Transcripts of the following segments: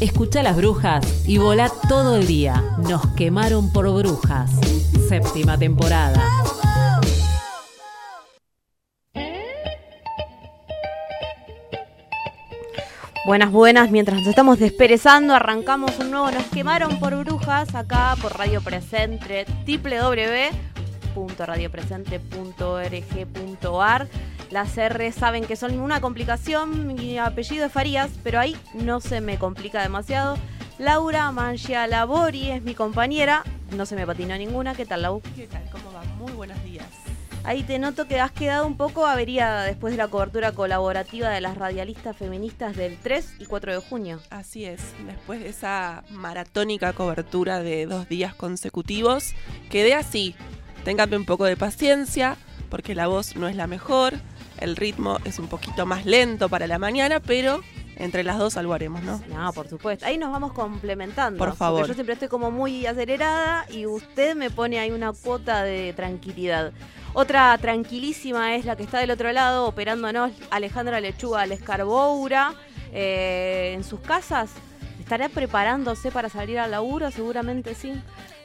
Escucha las brujas y volá todo el día. Nos quemaron por brujas. Séptima temporada. Buenas, buenas. Mientras nos estamos desperezando, arrancamos un nuevo Nos quemaron por brujas acá por Radio Presente, www.radiopresente.org.ar. Las R saben que son una complicación. Mi apellido es Farías, pero ahí no se me complica demasiado. Laura Mangia Labori es mi compañera. No se me patinó ninguna. ¿Qué tal, Lau? ¿Qué tal? ¿Cómo va? Muy buenos días. Ahí te noto que has quedado un poco averiada después de la cobertura colaborativa de las radialistas feministas del 3 y 4 de junio. Así es, después de esa maratónica cobertura de dos días consecutivos, quedé así. Ténganme un poco de paciencia, porque la voz no es la mejor, el ritmo es un poquito más lento para la mañana, pero entre las dos algo haremos, ¿no? No, por supuesto. Ahí nos vamos complementando. Por porque favor. Yo siempre estoy como muy acelerada y usted me pone ahí una cuota de tranquilidad. Otra tranquilísima es la que está del otro lado operándonos, Alejandra Lechuga Lescarboura, eh, en sus casas. ¿Estará preparándose para salir al laburo? Seguramente sí.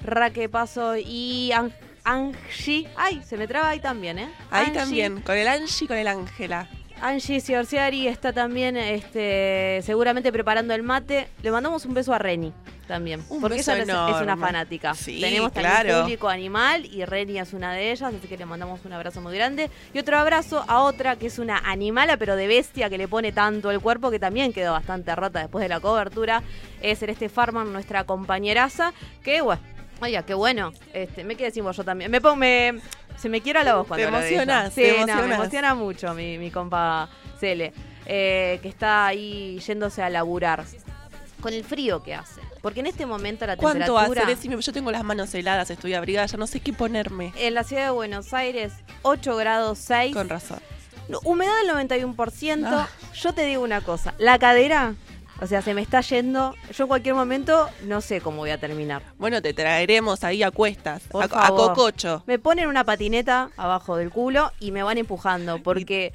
Raque Paso y Ang- Angie. Ay, se me traba ahí también, ¿eh? Ahí Angie. también, con el Angie y con el Ángela. Angie Ciorciari está también este, seguramente preparando el mate. Le mandamos un beso a Reni también. Un porque beso ella es- es una fanática. Sí, Tenemos también claro. público animal y Reni es una de ellas, así que le mandamos un abrazo muy grande. Y otro abrazo a otra que es una animala, pero de bestia, que le pone tanto el cuerpo, que también quedó bastante rota después de la cobertura. Es Celeste Farman, nuestra compañeraza, que bueno. Oiga, qué bueno. Este, me quedé sin voz yo también. Me pongo, me, se me quiera la voz cuando Te emocionás, Sí, te no, me emociona mucho mi, mi compa Cele, eh, que está ahí yéndose a laburar. Con el frío que hace. Porque en este momento la ¿Cuánto temperatura hace? Decime, yo tengo las manos heladas, estoy abrigada, ya no sé qué ponerme. en la ciudad de Buenos Aires, 8 grados 6. Con razón. Humedad del 91%. Ah. Yo te digo una cosa, la cadera, o sea, se me está yendo. Yo en cualquier momento no sé cómo voy a terminar. Bueno, te traeremos ahí a cuestas, Por a, a cococho. Me ponen una patineta abajo del culo y me van empujando porque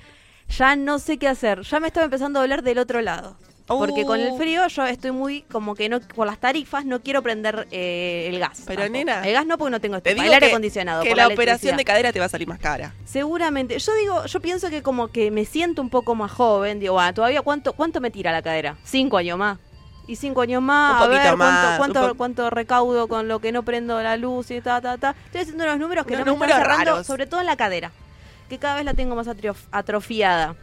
ya no sé qué hacer. Ya me estaba empezando a doler del otro lado. Porque con el Uh. frío yo estoy muy como que no por las tarifas no quiero prender eh, el gas. Pero, tampoco. nena, el gas no porque no tengo Te estufa, digo el aire que- acondicionado. Que por la, la operación de cadera te va a salir más cara. Seguramente. Yo digo, yo pienso que como que me siento un poco más joven. Digo, ah, todavía cuánto cuánto me tira la cadera? Cinco años más. Y cinco años más, Un a ver más, cuánto, cuánto, recaudo con lo que no prendo la luz y ta, ta, ta. Estoy haciendo unos números que Unos no me están cerrando, raros. sobre todo en la cadera, que cada vez la tengo más atrof- atrofiada.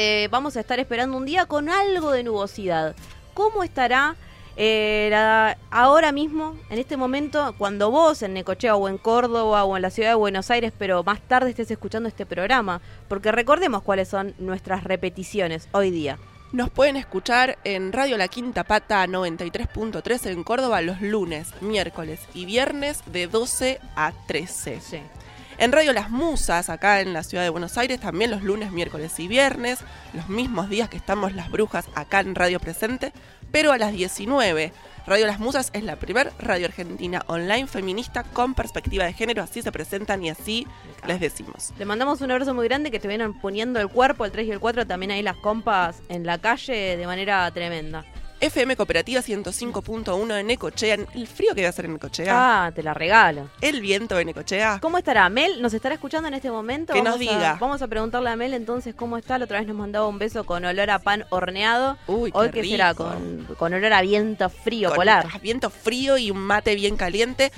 Eh, vamos a estar esperando un día con algo de nubosidad. ¿Cómo estará Eh, la- ahora mismo, en este momento, cuando vos en Necochea o en Córdoba o en la ciudad de Buenos Aires, pero más tarde estés escuchando este programa, porque recordemos cuáles son nuestras repeticiones hoy día. Nos pueden escuchar en Radio La Quinta Pata 93.3 en Córdoba los lunes, miércoles y viernes de 12 a 13. Sí. En Radio Las Musas, acá en la ciudad de Buenos Aires, también los lunes, miércoles y viernes, los mismos días que estamos las brujas acá en Radio Presente, pero a las 19. Radio Las Musas es la primer radio argentina online feminista con perspectiva de género, así se presentan y así les decimos. Le mandamos un abrazo muy grande que te vienen poniendo el cuerpo, el 3 y el 4, también ahí las compas en la calle de manera tremenda. FM Cooperativa 105.1 en Necochea, el frío que va a hacer en Necochea, Ah, te la regalo. el viento de Necochea. ¿Cómo estará? ¿Mel nos estará escuchando en este momento? Que nos Vamos a- diga. vamos a preguntarle a Mel entonces cómo está. La otra vez nos mandaba un beso con olor a pan horneado. Uy, Hoy qué qué será, con, con olor a viento frío, con polar. viento frío y un mate bien caliente.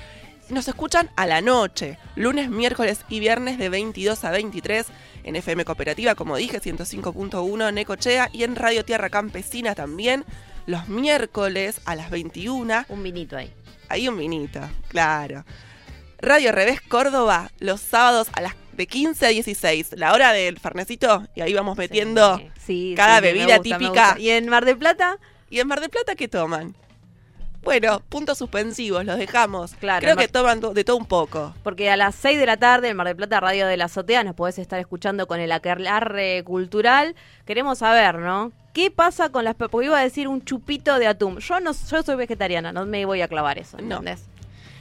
Nos escuchan a la noche, lunes, miércoles y viernes de 22 a 23 en FM Cooperativa, como dije, 105.1 en Necochea y en Radio Tierra Campesina también. Los miércoles a las 21, Un vinito ahí. hay un vinito, claro. Radio Revés Córdoba, los sábados a las de 15 a 16, la hora del farnecito, y ahí vamos metiendo. Sí, sí, cada sí, bebida gusta, típica. ¿Y en Mar del Plata? ¿Y en Mar del Plata qué toman? Bueno, puntos suspensivos, los dejamos. Claro, Creo que toman to- de todo un poco. Porque a las 6 de la tarde en Mar del Plata, Radio de la Azotea, nos podés estar escuchando con el aquelarre cultural. Queremos saber, ¿no? ¿Qué pasa con las... Porque iba a decir un chupito de atún. Yo no yo soy vegetariana, no me voy a clavar eso, No. ¿entendés?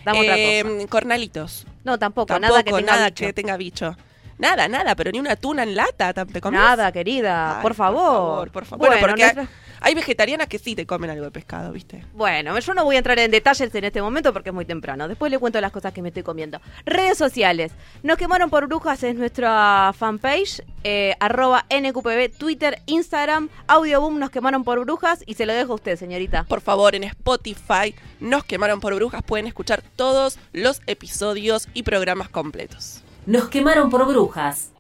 Dame otra Eh, cosa. Cornalitos. No, tampoco, Tampoco, nada que tenga nada bicho. que tenga bicho. Nada, nada, pero ni una tuna en lata te comes. Nada, querida, Ay, por favor. Por favor, por favor. Bueno, porque nuestra- hay vegetarianas que sí te comen algo de pescado, ¿viste? Bueno, yo no voy a entrar en detalles en este momento porque es muy temprano. Después le cuento las cosas que me estoy comiendo. Redes sociales. Nos quemaron por brujas es nuestra fanpage. eh, arroba NQPB, Twitter, Instagram. Audioboom nos quemaron por brujas. Y se lo dejo a usted, señorita. Por favor, en Spotify nos quemaron por brujas. Pueden escuchar todos los episodios y programas completos. Nos quemaron por brujas.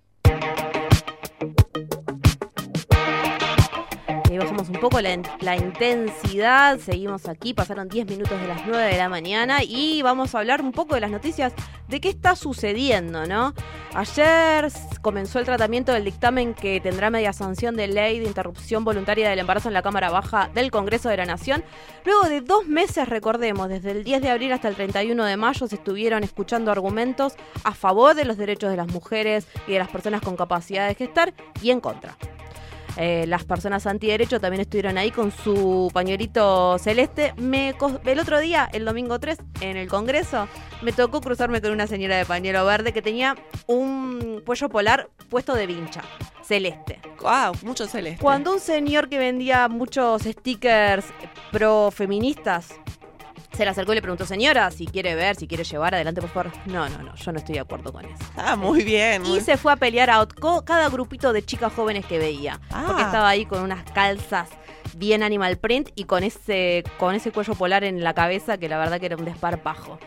Bajamos un poco la, la intensidad. Seguimos aquí. Pasaron 10 minutos de las 9 de la mañana. Y vamos a hablar un poco de las noticias de qué está sucediendo, ¿no? Ayer comenzó el tratamiento del dictamen que tendrá media sanción de ley de interrupción voluntaria del embarazo en la Cámara Baja del Congreso de la Nación. Luego de dos meses, recordemos, desde el 10 de abril hasta el 31 de mayo, se estuvieron escuchando argumentos a favor de los derechos de las mujeres y de las personas con capacidad de gestar y en contra. Eh, las personas antiderecho también estuvieron ahí con su pañuelito celeste. Me el otro día, el domingo 3, en el Congreso, me tocó cruzarme con una señora de pañuelo verde que tenía un cuello polar puesto de vincha, celeste. ¡Wow! Mucho celeste. Cuando un señor que vendía muchos stickers pro feministas se le acercó y le preguntó, señora, si quiere ver, si quiere llevar, adelante por favor. No, no, no, yo no estoy de acuerdo con eso. Ah, muy bien. Y se fue a pelear a otco- cada grupito de chicas jóvenes que veía. Ah. Porque estaba ahí con unas calzas bien animal print y con ese, con ese cuello polar en la cabeza que la verdad que era un desparpajo.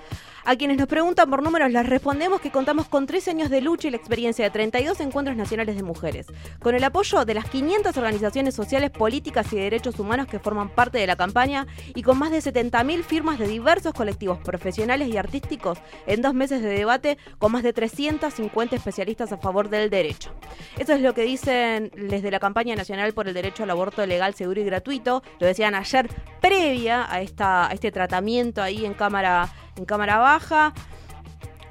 A quienes nos preguntan por números les respondemos que contamos con 13 años de lucha y la experiencia de 32 encuentros nacionales de mujeres, con el apoyo de las 500 organizaciones sociales, políticas y de derechos humanos que forman parte de la campaña y con más de 70.000 firmas de diversos colectivos profesionales y artísticos en dos meses de debate con más de 350 especialistas a favor del derecho. Eso es lo que dicen desde la campaña nacional por el derecho al aborto legal, seguro y gratuito. Lo decían ayer previa a, esta, a este tratamiento ahí en cámara, en cámara baja.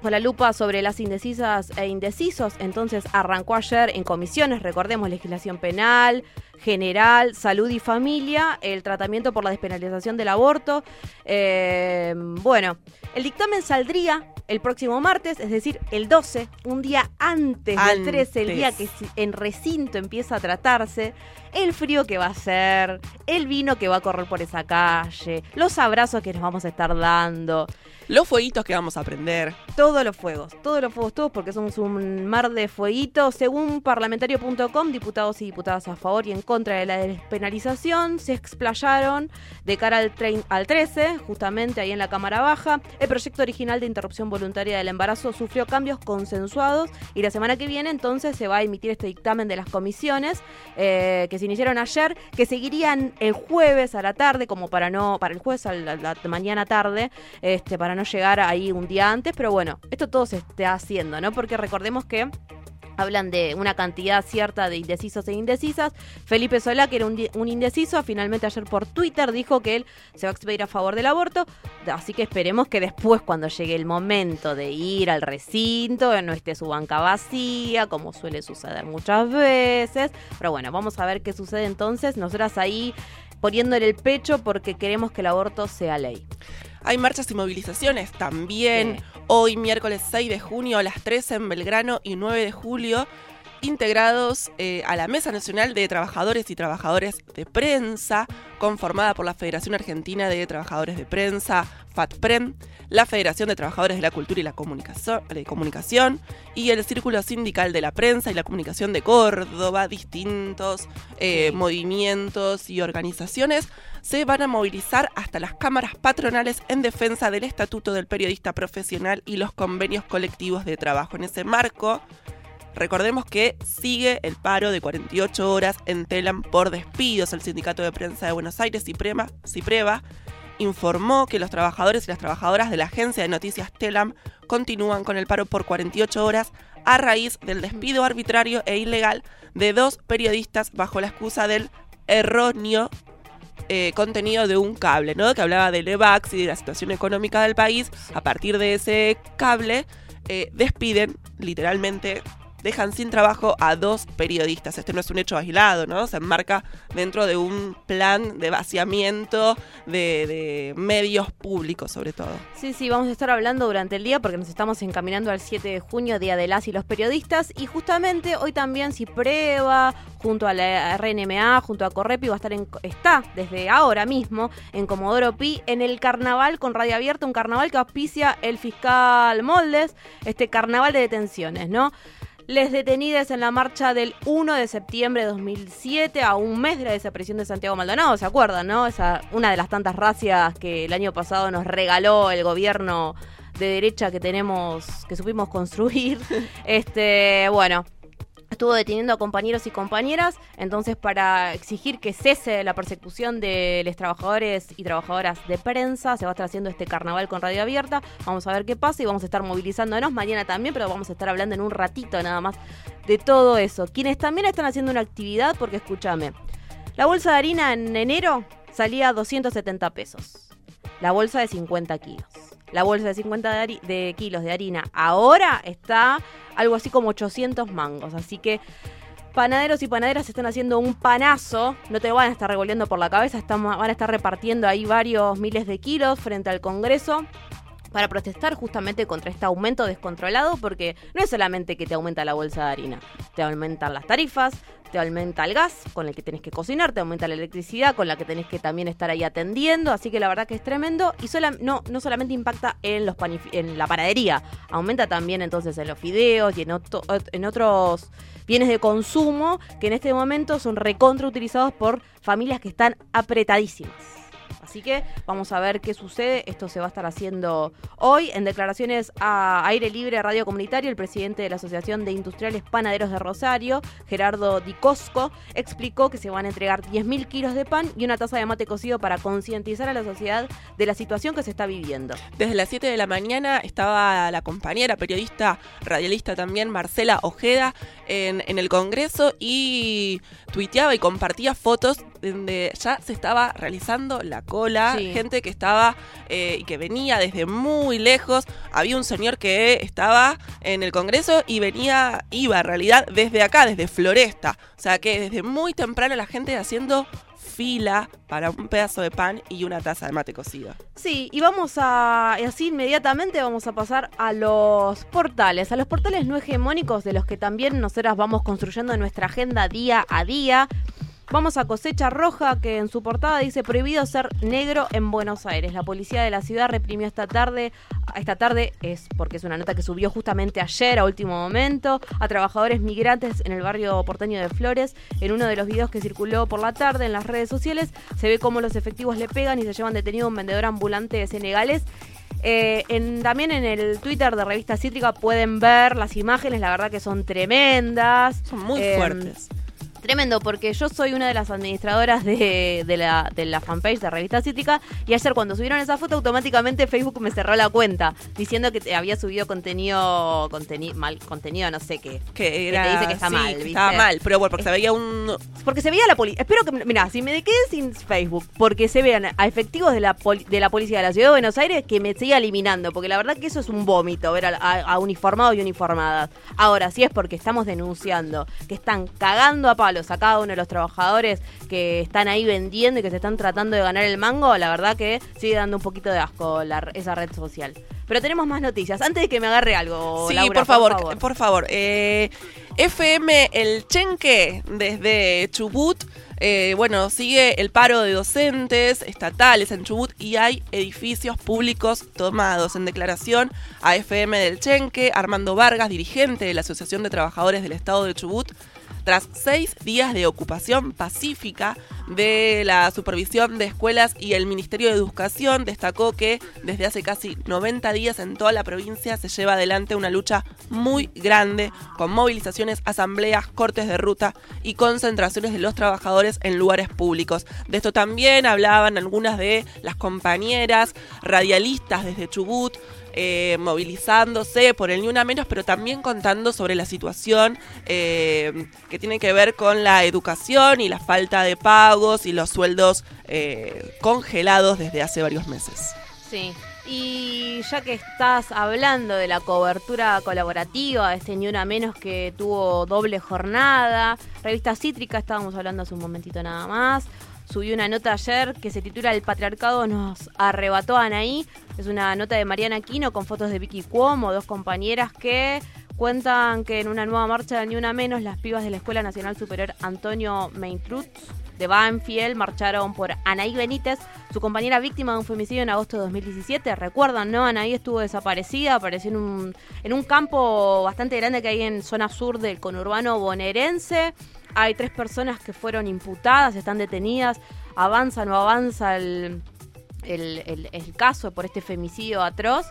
Con la lupa sobre las indecisas e indecisos, entonces arrancó ayer en comisiones, recordemos, legislación penal, general, salud y familia, el tratamiento por la despenalización del aborto. Eh, bueno, el dictamen saldría el próximo martes, es decir, el 12, un día antes, del 13, el día que en recinto empieza a tratarse, el frío que va a ser, el vino que va a correr por esa calle, los abrazos que nos vamos a estar dando, Los fueguitos que vamos a aprender. todos los fuegos, todos los fuegos, todos, porque somos un mar de fueguitos. Según parlamentario.com, diputados y diputadas a favor y en contra de la despenalización se explayaron de cara al, al 13, justamente ahí en la Cámara Baja, el proyecto original de interrupción voluntaria del embarazo sufrió cambios consensuados y la semana que viene entonces se va a emitir este dictamen de las comisiones eh, que se iniciaron ayer, que seguirían el jueves a la tarde, como para no, para el jueves a la, la mañana tarde, este, para no llegar ahí un día antes, pero bueno, esto todo se está haciendo, ¿no? Porque recordemos que hablan de una cantidad cierta de indecisos e indecisas. Felipe Solá, que era un, un indeciso, finalmente ayer por Twitter dijo que él se va a expedir a favor del aborto. Así que esperemos que después, cuando llegue el momento de ir al recinto, no esté su banca vacía, como suele suceder muchas veces. Pero bueno, vamos a ver qué sucede entonces. Nosotras ahí poniéndole el pecho porque queremos que el aborto sea ley. Hay marchas y movilizaciones también. Sí. Hoy, miércoles 6 de junio, a las 13 en Belgrano y 9 de julio, integrados eh, a la Mesa Nacional de Trabajadores y Trabajadores de Prensa, conformada por la Federación Argentina de Trabajadores de Prensa, FATPREM, la Federación de Trabajadores de la Cultura y la Comunicación, y el Círculo Sindical de la Prensa y la Comunicación de Córdoba, distintos eh, movimientos y organizaciones se van a movilizar hasta las cámaras patronales en defensa del Estatuto del Periodista Profesional y los convenios colectivos de trabajo. En ese marco, recordemos que sigue el paro de 48 horas en Telam por despidos. El Sindicato de Prensa de Buenos Aires, Ciprema, Cipreva, informó que los trabajadores y las trabajadoras de la agencia de noticias Telam continúan con el paro por 48 horas a raíz del despido arbitrario e ilegal de dos periodistas bajo la excusa del erróneo eh, contenido de un cable, ¿no? Que hablaba del EVAX y de la situación económica del país. A partir de ese cable, eh, despiden, literalmente, dejan sin trabajo a dos periodistas. Este no es un hecho aislado, ¿no? Se enmarca dentro de un plan de vaciamiento de, medios públicos, sobre todo. Sí, sí, vamos a estar hablando durante el día porque nos estamos encaminando al 7 de junio, Día de las y los periodistas. Y justamente hoy también Cipreva, junto a la RNMA, junto a Correpi, va a estar en, está desde ahora mismo en Comodoro Pi en el carnaval con Radio Abierta, un carnaval que auspicia el fiscal Moldes, este carnaval de detenciones, ¿no? Les detenidas en la marcha del 1 de septiembre de 2007 a un mes de la desaparición de Santiago Maldonado, ¿se acuerdan, no? Esa, una de las tantas racias que el año pasado nos regaló el gobierno de derecha que tenemos, que supimos construir. Este, bueno, estuvo deteniendo a compañeros y compañeras, entonces para exigir que cese la persecución de los trabajadores y trabajadoras de prensa, se va a estar haciendo este carnaval con radio abierta, vamos a ver qué pasa y vamos a estar movilizándonos mañana también, pero vamos a estar hablando en un ratito nada más de todo eso. Quienes también están haciendo una actividad, porque escúchame, la bolsa de harina en enero salía a 270 pesos, la bolsa de 50 kilos. La bolsa de 50 de, kilos de harina ahora está algo así como 800 mangos. Así que panaderos y panaderas están haciendo un panazo. No te van a estar revolviendo por la cabeza. Están, van a estar repartiendo ahí varios miles de kilos frente al Congreso para protestar justamente contra este aumento descontrolado, porque no es solamente que te aumenta la bolsa de harina, te aumentan las tarifas, te aumenta el gas con el que tenés que cocinar, te aumenta la electricidad con la que tenés que también estar ahí atendiendo, así que la verdad que es tremendo y sola- no, no solamente impacta en, los en la panadería, aumenta también entonces en los fideos y en, otro- en otros bienes de consumo que en este momento son recontra utilizados por familias que están apretadísimas. Así que vamos a ver qué sucede. Esto se va a estar haciendo hoy en declaraciones a aire libre Radio Comunitario. El presidente de la Asociación de Industriales Panaderos de Rosario, Gerardo Di Cosco, explicó que se van a entregar 10.000 kilos de pan y una taza de mate cocido para concientizar a la sociedad de la situación que se está viviendo. Desde las 7 de la mañana estaba la compañera periodista, radialista también, Marcela Ojeda, en, en el Congreso y tuiteaba y compartía fotos donde ya se estaba realizando la cola, Sí. gente que estaba eh, y que venía desde muy lejos. Había un señor que estaba en el Congreso y venía, iba en realidad desde acá, desde Floresta. O sea que desde muy temprano la gente haciendo fila para un pedazo de pan y una taza de mate cocido. Sí, y vamos a, y así inmediatamente vamos a pasar a los portales, a los portales no hegemónicos de los que también nosotras vamos construyendo nuestra agenda día a día. Vamos a Cosecha Roja, que en su portada dice prohibido ser negro en Buenos Aires. La policía de la ciudad reprimió esta tarde, esta tarde es porque es una nota que subió justamente ayer a último momento, a trabajadores migrantes en el barrio porteño de Flores. En uno de los videos que circuló por la tarde en las redes sociales se ve cómo los efectivos le pegan y se llevan detenido a un vendedor ambulante senegalés. Eh, en- también en el Twitter de Revista Cítrica pueden ver las imágenes, la verdad que son tremendas. Son muy Eh, fuertes. Tremendo, porque yo soy una de las administradoras de, de la, de la fanpage de Revista Cítrica y ayer cuando subieron esa foto automáticamente Facebook me cerró la cuenta diciendo que te había subido contenido, conteni- mal contenido, no sé qué. Que, era, te dice que está sí, mal, que ¿viste? Estaba mal, pero bueno, porque se veía un... Porque se veía la policía. Espero que, mira, si me quedé sin Facebook, porque se vean a efectivos de la, poli- de la policía de la ciudad de Buenos Aires que me siga eliminando, porque la verdad que eso es un vómito, ver a, a- a uniformados y uniformadas. Ahora, si es porque estamos denunciando que están cagando a palos a cada uno de los trabajadores que están ahí vendiendo y que se están tratando de ganar el mango, la verdad que sigue dando un poquito de asco la- esa red social. Pero tenemos más noticias. Antes de que me agarre algo, Sí, Laura, por favor, por favor. Eh, FM El Chenque desde Chubut. eh, bueno, sigue el paro de docentes estatales en Chubut y hay edificios públicos tomados. En declaración a FM del Chenque, Armando Vargas, dirigente de la Asociación de Trabajadores del Estado de Chubut, tras seis días de ocupación pacífica de la supervisión de escuelas y el Ministerio de Educación, destacó que desde hace casi 90 días en toda la provincia se lleva adelante una lucha muy grande con movilizaciones, asambleas, cortes de ruta y concentraciones de los trabajadores en lugares públicos. De esto también hablaban algunas de las compañeras radialistas desde Chubut, eh, movilizándose por el Ni Una Menos, pero también contando sobre la situación eh, que tiene que ver con la educación y la falta de pagos y los sueldos eh, congelados desde hace varios meses. Sí. Y ya que estás hablando de la cobertura colaborativa, este Ni Una Menos que tuvo doble jornada, Revista Cítrica, estábamos hablando hace un momentito nada más, subió una nota ayer que se titula El patriarcado nos arrebató a Anaí. Es una nota de Mariana Aquino con fotos de Vicky Cuomo, dos compañeras que cuentan que en una nueva marcha de Ni Una Menos, las pibas de la Escuela Nacional Superior Antonio Meintrutz de Banfield marcharon por Anaí Benítez, su compañera víctima de un femicidio en agosto de 2017. Recuerdan, ¿no? Anaí estuvo desaparecida, apareció en un, en un campo bastante grande que hay en zona sur del conurbano bonaerense. Hay tres personas que fueron imputadas, están detenidas. Avanza, no avanza el, el, caso por este femicidio atroz.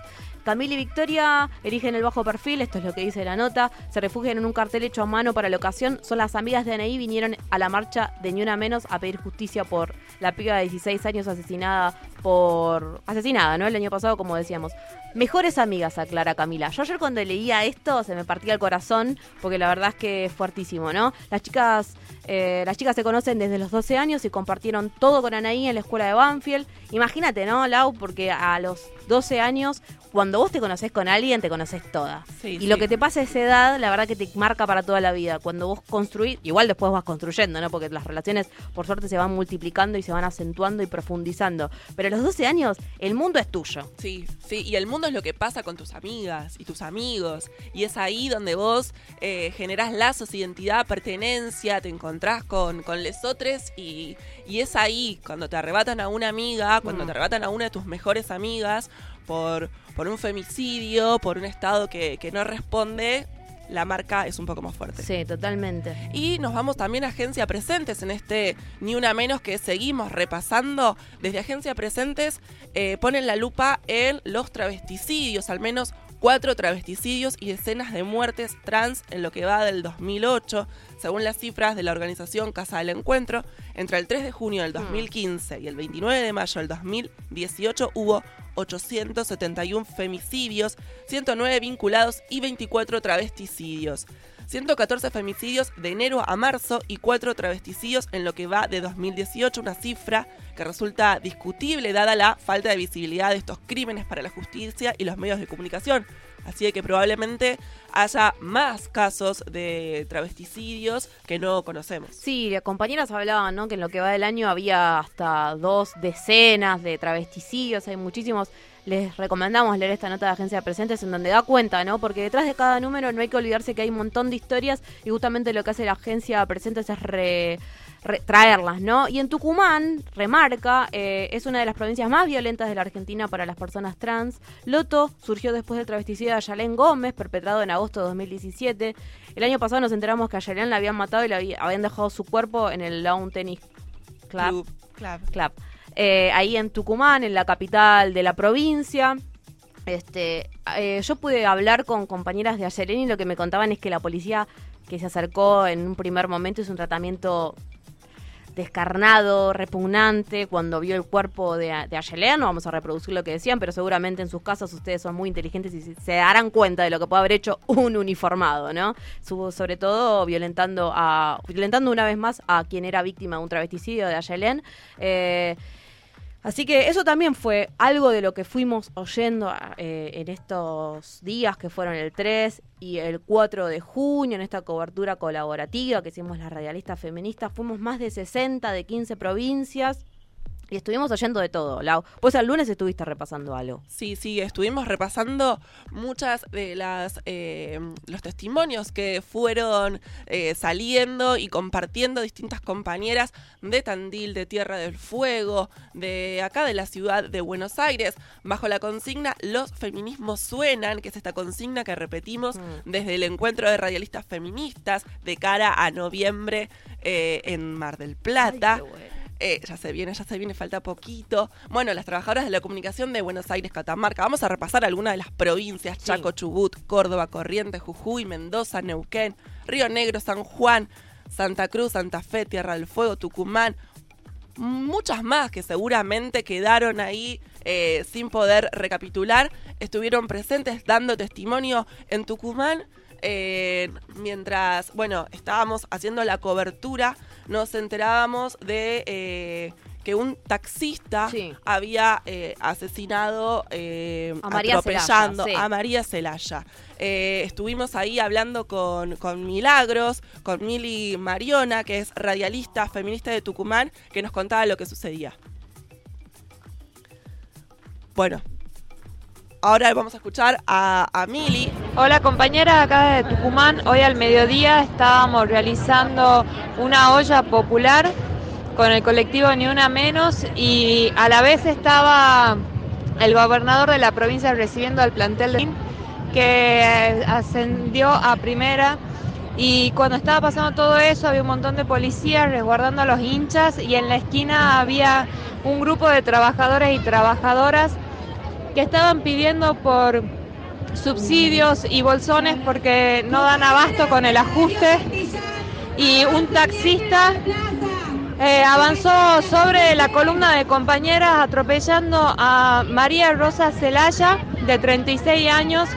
Camila y Victoria erigen el bajo perfil, esto es lo que dice la nota, se refugian en un cartel hecho a mano para la ocasión, son las amigas de Anaí, vinieron a la marcha de Ni Una Menos a pedir justicia por la piba de 16 años asesinada por... asesinada, ¿no? El año pasado, como decíamos. Mejores amigas, aclara Camila. Yo ayer cuando leía esto se me partía el corazón, porque la verdad es que es fuertísimo, ¿no? Las chicas, eh, las chicas se conocen desde los 12 años y compartieron todo con Anaí en la escuela de Banfield. Imagínate, ¿no, Lau? Porque a los 12 años, cuando vos te conoces con alguien, te conoces toda. Sí, y sí. lo que te pasa a esa edad, la verdad que te marca para toda la vida. Cuando vos construís, igual después vas construyendo, ¿no? Porque las relaciones, por suerte, se van multiplicando y se van acentuando y profundizando. Pero a los 12 años, el mundo es tuyo. Sí, sí, y el mundo es lo que pasa con tus amigas y tus amigos. Y es ahí donde vos eh, generás lazos, identidad, pertenencia, te encontrás con, con lesotres y, y es ahí cuando te arrebatan a una amiga, cuando Mm. te arrebatan a una de tus mejores amigas por, por un femicidio, por un estado que, que no responde, la marca es un poco más fuerte. Sí, totalmente. Y nos vamos también a Agencia Presentes en este Ni Una Menos que seguimos repasando. Desde Agencia Presentes eh, ponen la lupa en los travesticidios, al menos cuatro travesticidios y decenas de muertes trans en lo que va del 2008. Según las cifras de la organización Casa del Encuentro, entre el 3 de junio del 2015 y el 29 de mayo del 2018 hubo 871 femicidios, 109 vinculados y 24 travesticidios. 114 femicidios de enero a marzo y 4 travesticidios en lo que va de 2018, una cifra que resulta discutible dada la falta de visibilidad de estos crímenes para la justicia y los medios de comunicación. Así de que probablemente haya más casos de travesticidios que no conocemos. Sí, compañeras hablaban, ¿no? Que en lo que va del año había hasta dos decenas de travesticidios, hay muchísimos. Les recomendamos leer esta nota de Agencia Presentes en donde da cuenta, ¿no? Porque detrás de cada número no hay que olvidarse que hay un montón de historias y justamente lo que hace la Agencia Presentes es re- traerlas, ¿no? Y en Tucumán, remarca, eh, es una de las provincias más violentas de la Argentina para las personas trans. Loto surgió después del travesticidio de Ayalén Gómez, perpetrado en agosto de 2017. El año pasado nos enteramos que a Ayalén la habían matado y le había- habían dejado su cuerpo en el Lawn Tennis Club. Club. Club. Club. Eh, ahí en Tucumán, en la capital de la provincia. Este, eh, yo pude hablar con compañeras de Ayelén y lo que me contaban es que la policía que se acercó en un primer momento hizo un tratamiento descarnado, repugnante, cuando vio el cuerpo de, de no vamos a reproducir lo que decían, pero seguramente en sus casas ustedes son muy inteligentes y se, darán cuenta de lo que puede haber hecho un uniformado, ¿no? Sobre todo violentando a violentando una vez más a quien era víctima de un travesticidio de Ayelén. Eh, Así que eso también fue algo de lo que fuimos oyendo eh, en estos días que fueron el 3 y el 4 de junio, en esta cobertura colaborativa que hicimos las radialistas feministas. Fuimos más de 60 de 15 provincias y estuvimos oyendo de todo. Lau. Pues el lunes estuviste repasando algo. Sí, sí, estuvimos repasando muchas de las eh, los testimonios que fueron eh, saliendo y compartiendo distintas compañeras de Tandil, de Tierra del Fuego, de acá de la ciudad de Buenos Aires, bajo la consigna Los feminismos suenan, que es esta consigna que repetimos desde el encuentro de radialistas feministas de cara a noviembre eh, en Mar del Plata. Eh, ya se viene, ya se viene, falta poquito. Bueno, las trabajadoras de la comunicación de Buenos Aires, Catamarca. Vamos a repasar algunas de las provincias: Chaco, Chubut, Córdoba, Corrientes, Jujuy, Mendoza, Neuquén, Río Negro, San Juan, Santa Cruz, Santa Fe, Tierra del Fuego, Tucumán. Muchas más que seguramente quedaron ahí eh, sin poder recapitular. Estuvieron presentes dando testimonio en Tucumán. Eh, mientras, bueno, estábamos haciendo la cobertura, nos enterábamos de eh, que un taxista Sí. había eh, asesinado, A María atropellando sí. a María Celaya. Estuvimos ahí hablando con, con Milagros, con Mili Mariona, que es radialista feminista de Tucumán, que nos contaba lo que sucedía. Bueno, ahora vamos a escuchar a, a Mili. Hola compañera, acá de Tucumán. Hoy al mediodía estábamos realizando una olla popular con el colectivo Ni Una Menos y a la vez estaba el gobernador de la provincia recibiendo al plantel de que ascendió a primera y cuando estaba pasando todo eso había un montón de policías resguardando a los hinchas y en la esquina había un grupo de trabajadores y trabajadoras que estaban pidiendo por subsidios y bolsones porque no dan abasto con el ajuste. Y un taxista eh, avanzó sobre la columna de compañeras atropellando a María Rosa Celaya de 36 años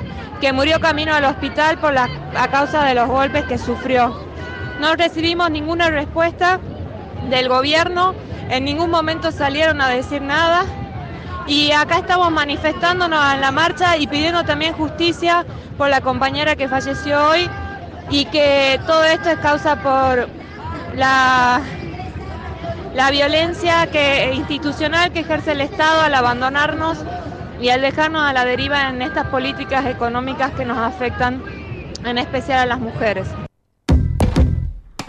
que murió camino al hospital por la, a causa de los golpes que sufrió. No recibimos ninguna respuesta del gobierno, en ningún momento salieron a decir nada y acá estamos manifestándonos en la marcha y pidiendo también justicia por la compañera que falleció hoy y que todo esto es causa por la, la violencia que, institucional que ejerce el Estado al abandonarnos y al dejarnos a la deriva en estas políticas económicas que nos afectan en especial a las mujeres.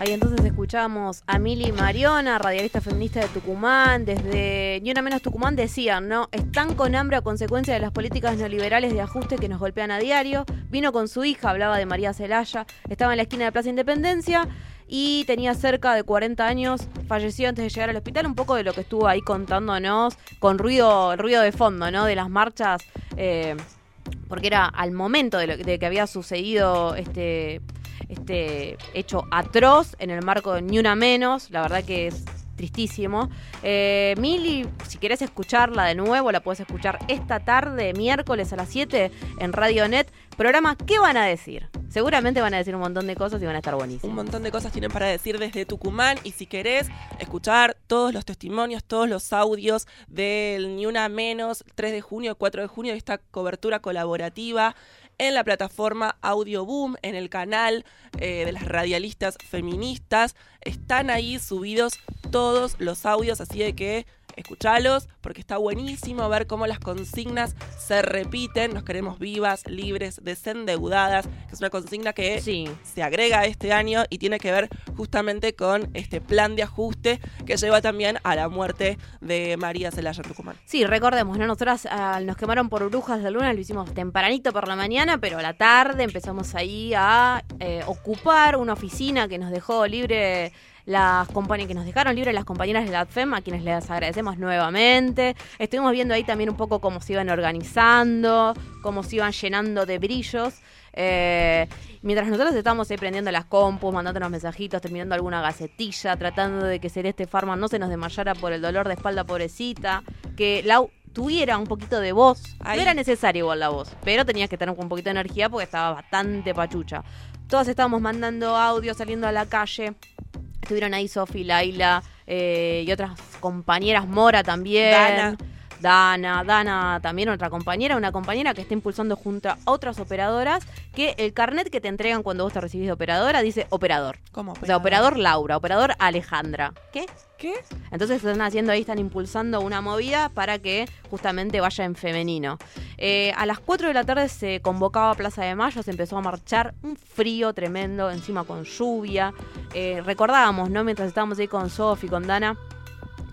Ahí entonces escuchamos a Mili Mariona, radialista feminista de Tucumán, desde Ni Una Menos Tucumán decían, ¿no? Están con hambre a consecuencia de las políticas neoliberales de ajuste que nos golpean a diario. Vino con su hija, hablaba de María Celaya, estaba en la esquina de Plaza Independencia y tenía cerca de 40 años, falleció antes de llegar al hospital, un poco de lo que estuvo ahí contándonos, con ruido, ruido de fondo, ¿no? De las marchas, eh, porque era al momento de, lo- de que había sucedido este este hecho atroz en el marco de Ni Una Menos, la verdad que es tristísimo. Eh, Mili, si querés escucharla de nuevo, la puedes escuchar esta tarde, miércoles a las 7 en Radio Net. Programa, ¿qué van a decir? Seguramente van a decir un montón de cosas y van a estar buenísimos. Un montón de cosas tienen para decir desde Tucumán y si querés escuchar todos los testimonios, todos los audios del Ni Una Menos, 3 de junio, 4 de junio, esta cobertura colaborativa en la plataforma Audio Boom, en el canal eh, de las radialistas feministas. Están ahí subidos todos los audios, así de que escuchalos porque está buenísimo ver cómo las consignas se repiten. Nos queremos vivas, libres, desendeudadas, que es una consigna que Sí. se agrega este año y tiene que ver justamente con este plan de ajuste que lleva también a la muerte de María Celaya Tucumán. Sí, recordemos, ¿no? Nosotras ah, nos quemaron por brujas de luna, lo hicimos tempranito por la mañana, pero a la tarde empezamos ahí a eh, ocupar una oficina que nos dejó libre las compañías que nos dejaron libres las compañeras de la FEM, a quienes les agradecemos nuevamente. Estuvimos viendo ahí también un poco cómo se iban organizando, cómo se iban llenando de brillos. Eh, mientras nosotros estábamos ahí prendiendo las compus, mandándonos mensajitos, terminando alguna gacetilla, tratando de que Celeste Farman no se nos desmayara por el dolor de espalda pobrecita, que Lau tuviera un poquito de voz. Ahí. No era necesaria igual la voz, pero tenías que tener un poquito de energía porque estaba bastante pachucha. Todas estábamos mandando audio, saliendo a la calle. Estuvieron ahí Sofi, Laila eh, y otras compañeras, Mora también. Dana, Dana también otra compañera, una compañera que está impulsando junto a otras operadoras que el carnet que te entregan cuando vos te recibís de operadora dice operador. ¿Cómo? O sea, operador Laura, operador Alejandra. ¿Qué? ¿Qué? Entonces están haciendo ahí, están impulsando una movida para que justamente vaya en femenino. Eh, a las 4 de la tarde se convocaba a Plaza de Mayo, se empezó a marchar, un frío tremendo, encima con lluvia. Eh, recordábamos, ¿no? Mientras estábamos ahí con Sofi, con Dana,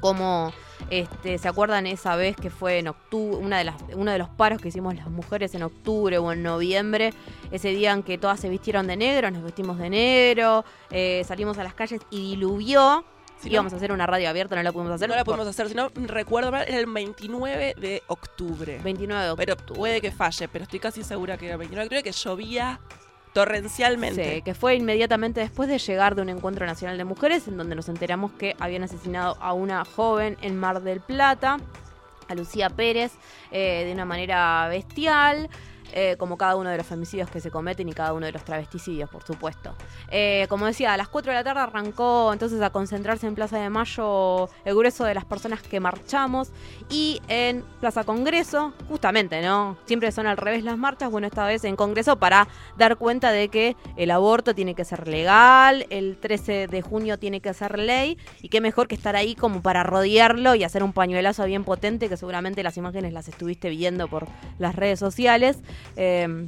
cómo este, ¿se acuerdan esa vez que fue en octubre, una de las, uno de los paros que hicimos las mujeres en octubre o en noviembre? Ese día en que todas se vistieron de negro, nos vestimos de negro, eh, salimos a las calles y diluvió. Si no- Íbamos a hacer una radio abierta, no la pudimos hacer. No la por podemos hacer, si no recuerdo mal, era el 29 de octubre. 29 de octubre. Pero puede que falle, pero estoy casi segura que era el 29 de octubre, que llovía torrencialmente. Sí, que fue inmediatamente después de llegar de un encuentro nacional de mujeres en donde nos enteramos que habían asesinado a una joven en Mar del Plata, a Lucía Pérez, eh, de una manera bestial. Eh, como cada uno de los femicidios que se cometen y cada uno de los travesticidios, por supuesto. Eh, como decía, a las 4 de la tarde arrancó entonces a concentrarse en Plaza de Mayo el grueso de las personas que marchamos y en Plaza Congreso, justamente, ¿no? Siempre son al revés las marchas, bueno, esta vez en Congreso para dar cuenta de que el aborto tiene que ser legal, el 13 de junio tiene que ser ley y qué mejor que estar ahí como para rodearlo y hacer un pañuelazo bien potente que seguramente las imágenes las estuviste viendo por las redes sociales. Eh,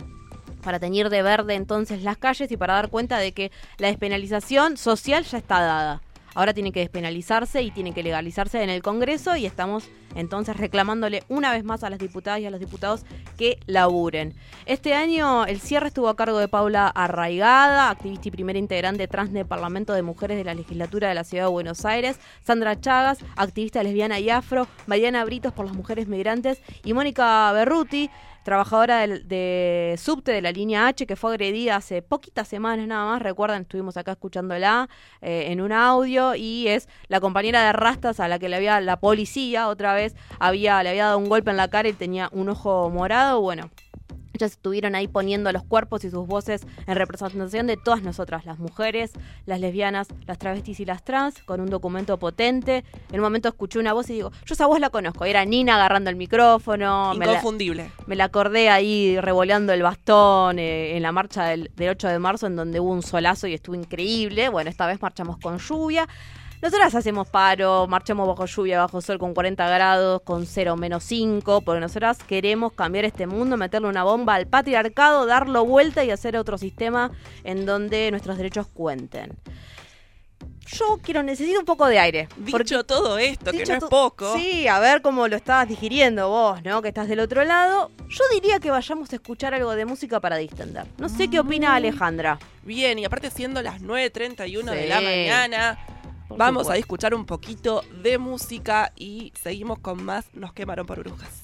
para teñir de verde entonces las calles y para dar cuenta de que la despenalización social ya está dada. Ahora tiene que despenalizarse y tiene que legalizarse en el Congreso y estamos entonces reclamándole una vez más a las diputadas y a los diputados que laburen. Este año el cierre estuvo a cargo de Paula Arraigada, activista y primera integrante trans del Parlamento de Mujeres de la Legislatura de la Ciudad de Buenos Aires, Sandra Chagas, activista lesbiana y afro, Mariana Britos por las mujeres migrantes y Mónica Berruti, trabajadora del- de, subte de la línea H que fue agredida hace poquitas semanas nada más, recuerdan, estuvimos acá escuchándola eh, en un audio y es la compañera de rastas a la que le había la policía otra vez había le había dado un golpe en la cara y tenía un ojo morado, bueno, ellas estuvieron ahí poniendo los cuerpos y sus voces en representación de todas nosotras, las mujeres, las lesbianas, las travestis y las trans, con un documento potente. En un momento escuché una voz y digo, yo esa voz la conozco. Era Nina agarrando el micrófono. me la- Inconfundible. me la acordé ahí revoleando el bastón eh, en la marcha del, del 8 de marzo en donde hubo un solazo y estuvo increíble. Bueno, esta vez marchamos con lluvia. Nosotras hacemos paro, marchamos bajo lluvia, bajo sol con 40 grados, con 0 menos 5, porque nosotras queremos cambiar este mundo, meterle una bomba al patriarcado, darlo vuelta y hacer otro sistema en donde nuestros derechos cuenten. Yo quiero, necesito un poco de aire. Dicho todo esto, que no es poco. Sí, a ver cómo lo estabas digiriendo vos, ¿no? Que estás del otro lado. Yo diría que vayamos a escuchar algo de música para distender. No sé qué opina Alejandra. Bien, y aparte siendo las 9.31 de Sí. la mañana, Por vamos a escuchar un poquito de música y seguimos con más Nos quemaron por brujas.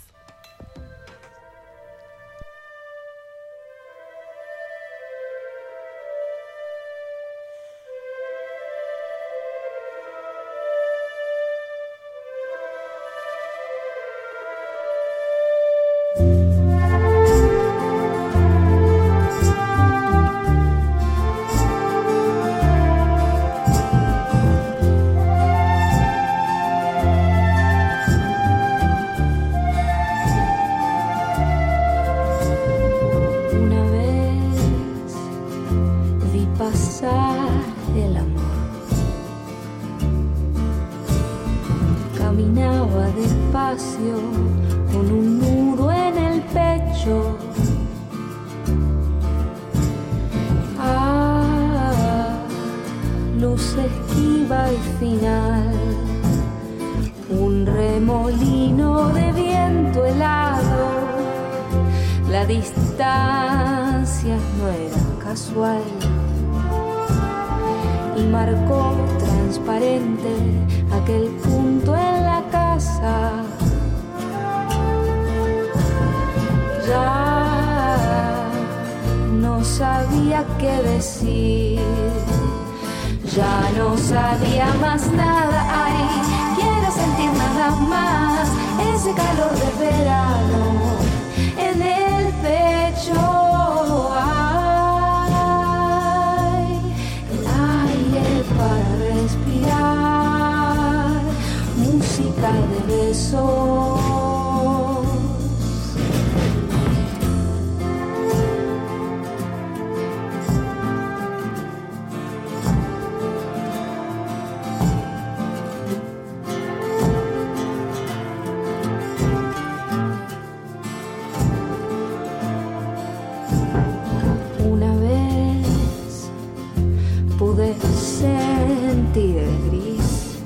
Pude sentir el gris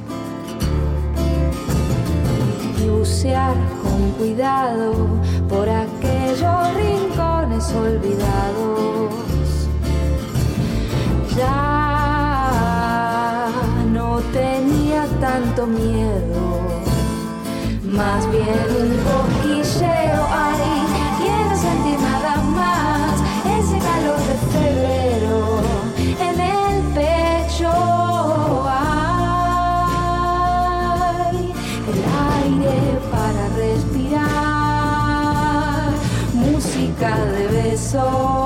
y bucear con cuidado por aquellos rincones olvidados. Ya no tenía tanto miedo, más bien de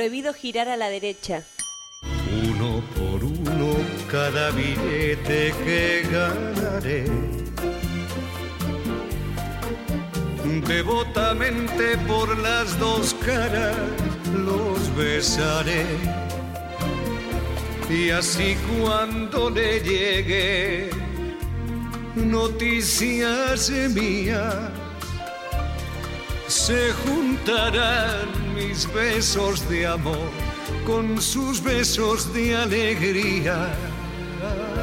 Prohibido girar a la derecha. Uno por uno cada billete que ganaré. Devotamente por las dos caras los besaré. Y así cuando le llegue noticias mías, se juntarán mis besos de amor con sus besos de alegría.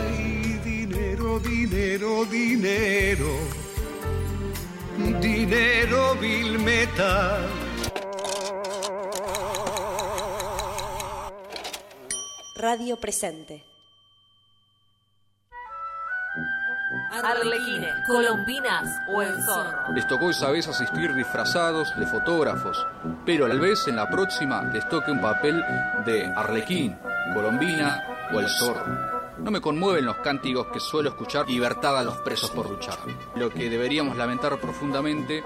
Ay, dinero, dinero, dinero, dinero vil metal. Radio presente. Arlequines, colombinas o el zorro. Les tocó esa vez asistir disfrazados de fotógrafos, pero tal vez en la próxima les toque un papel de arlequín, colombina o el zorro. No me conmueven los cánticos que suelo escuchar libertad a los presos por luchar. Lo que deberíamos lamentar profundamente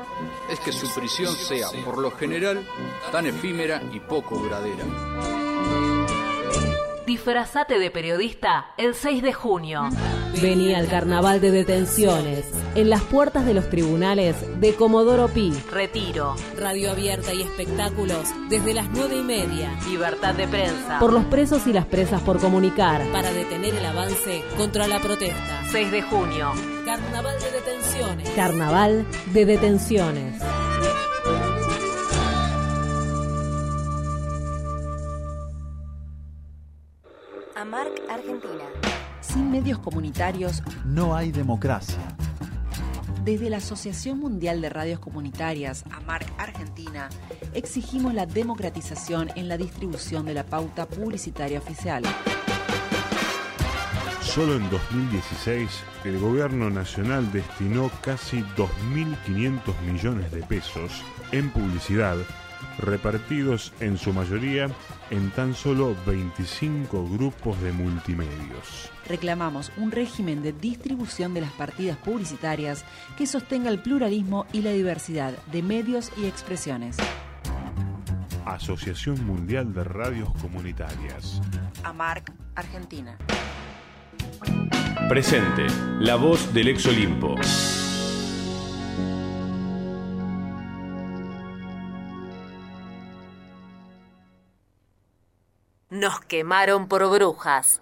es que su prisión sea, por lo general, tan efímera y poco duradera. Disfrazate de periodista el 6 de junio. Vení al carnaval de detenciones en las puertas de los tribunales de Comodoro Pi. Retiro. Radio abierta y espectáculos desde las nueve y media. Libertad de prensa. Por los presos y las presas por comunicar. Para detener el avance contra la protesta. 6 de junio. Carnaval de detenciones. Carnaval de detenciones. Medios comunitarios no hay democracia. Desde la Asociación Mundial de Radios Comunitarias, AMARC Argentina, exigimos la democratización en la distribución de la pauta publicitaria oficial. Solo en 2016, el gobierno nacional destinó casi 2.500 millones de pesos en publicidad, repartidos en su mayoría en tan solo 25 grupos de multimedios. Reclamamos un régimen de distribución de las partidas publicitarias que sostenga el pluralismo y la diversidad de medios y expresiones. Asociación Mundial de Radios Comunitarias. AMARC, Argentina. Presente, la voz del ex Olimpo. Nos quemaron por brujas.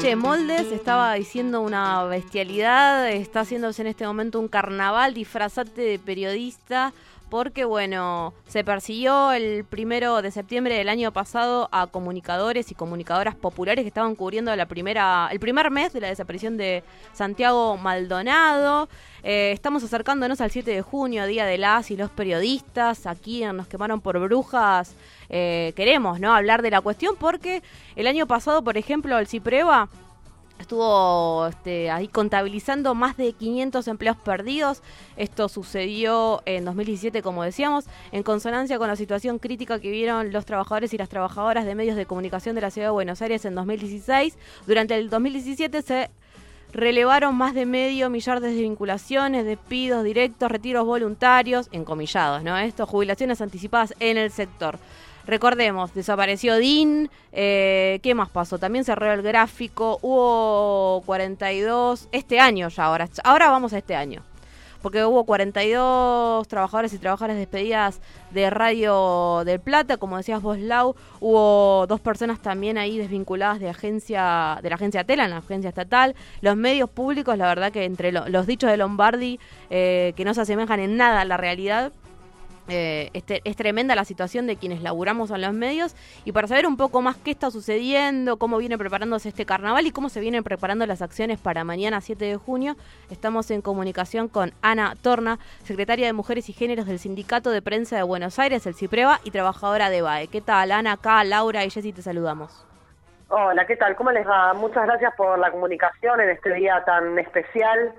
Che, Moldes estaba diciendo una bestialidad, está haciéndose en este momento un carnaval, disfrazate de periodista, porque bueno, se persiguió el primero de septiembre del año pasado a comunicadores y comunicadoras populares que estaban cubriendo la primera, el primer mes de la desaparición de Santiago Maldonado. Eh, estamos acercándonos al 7 de junio, Día de las y los periodistas. Aquí Nos quemaron por brujas. Eh, queremos ¿no? hablar de la cuestión porque el año pasado, por ejemplo, el CIPREVA estuvo este, ahí contabilizando más de 500 empleos perdidos. Esto sucedió en 2017, como decíamos, en consonancia con la situación crítica que vieron los trabajadores y las trabajadoras de medios de comunicación de la ciudad de Buenos Aires en 2016. Durante el 2017 se relevaron más de medio millar de desvinculaciones, despidos directos, retiros voluntarios, encomillados, ¿no? Esto, jubilaciones anticipadas en el sector. Recordemos, desapareció DIN, eh, ¿qué más pasó? También cerró el gráfico, hubo 42, este año ya, ahora, ahora vamos a este año. Porque hubo 42 trabajadores y trabajadoras despedidas de Radio del Plata, como decías vos, Lau. Hubo dos personas también ahí desvinculadas de agencia de la agencia Tela, en la agencia estatal. Los medios públicos, la verdad que entre los dichos de Lombardi, eh, que no se asemejan en nada a la realidad, eh, este, es tremenda la situación de quienes laburamos en los medios y para saber un poco más qué está sucediendo, cómo viene preparándose este carnaval y cómo se vienen preparando las acciones para mañana 7 de junio, estamos en comunicación con Ana Torna, secretaria de Mujeres y Géneros del Sindicato de Prensa de Buenos Aires, el CIPREVA, y trabajadora de BAE. ¿Qué tal, Ana? Acá, Laura y Jessy te saludamos. Hola, ¿qué tal? ¿Cómo les va? Muchas gracias por la comunicación en este día tan especial.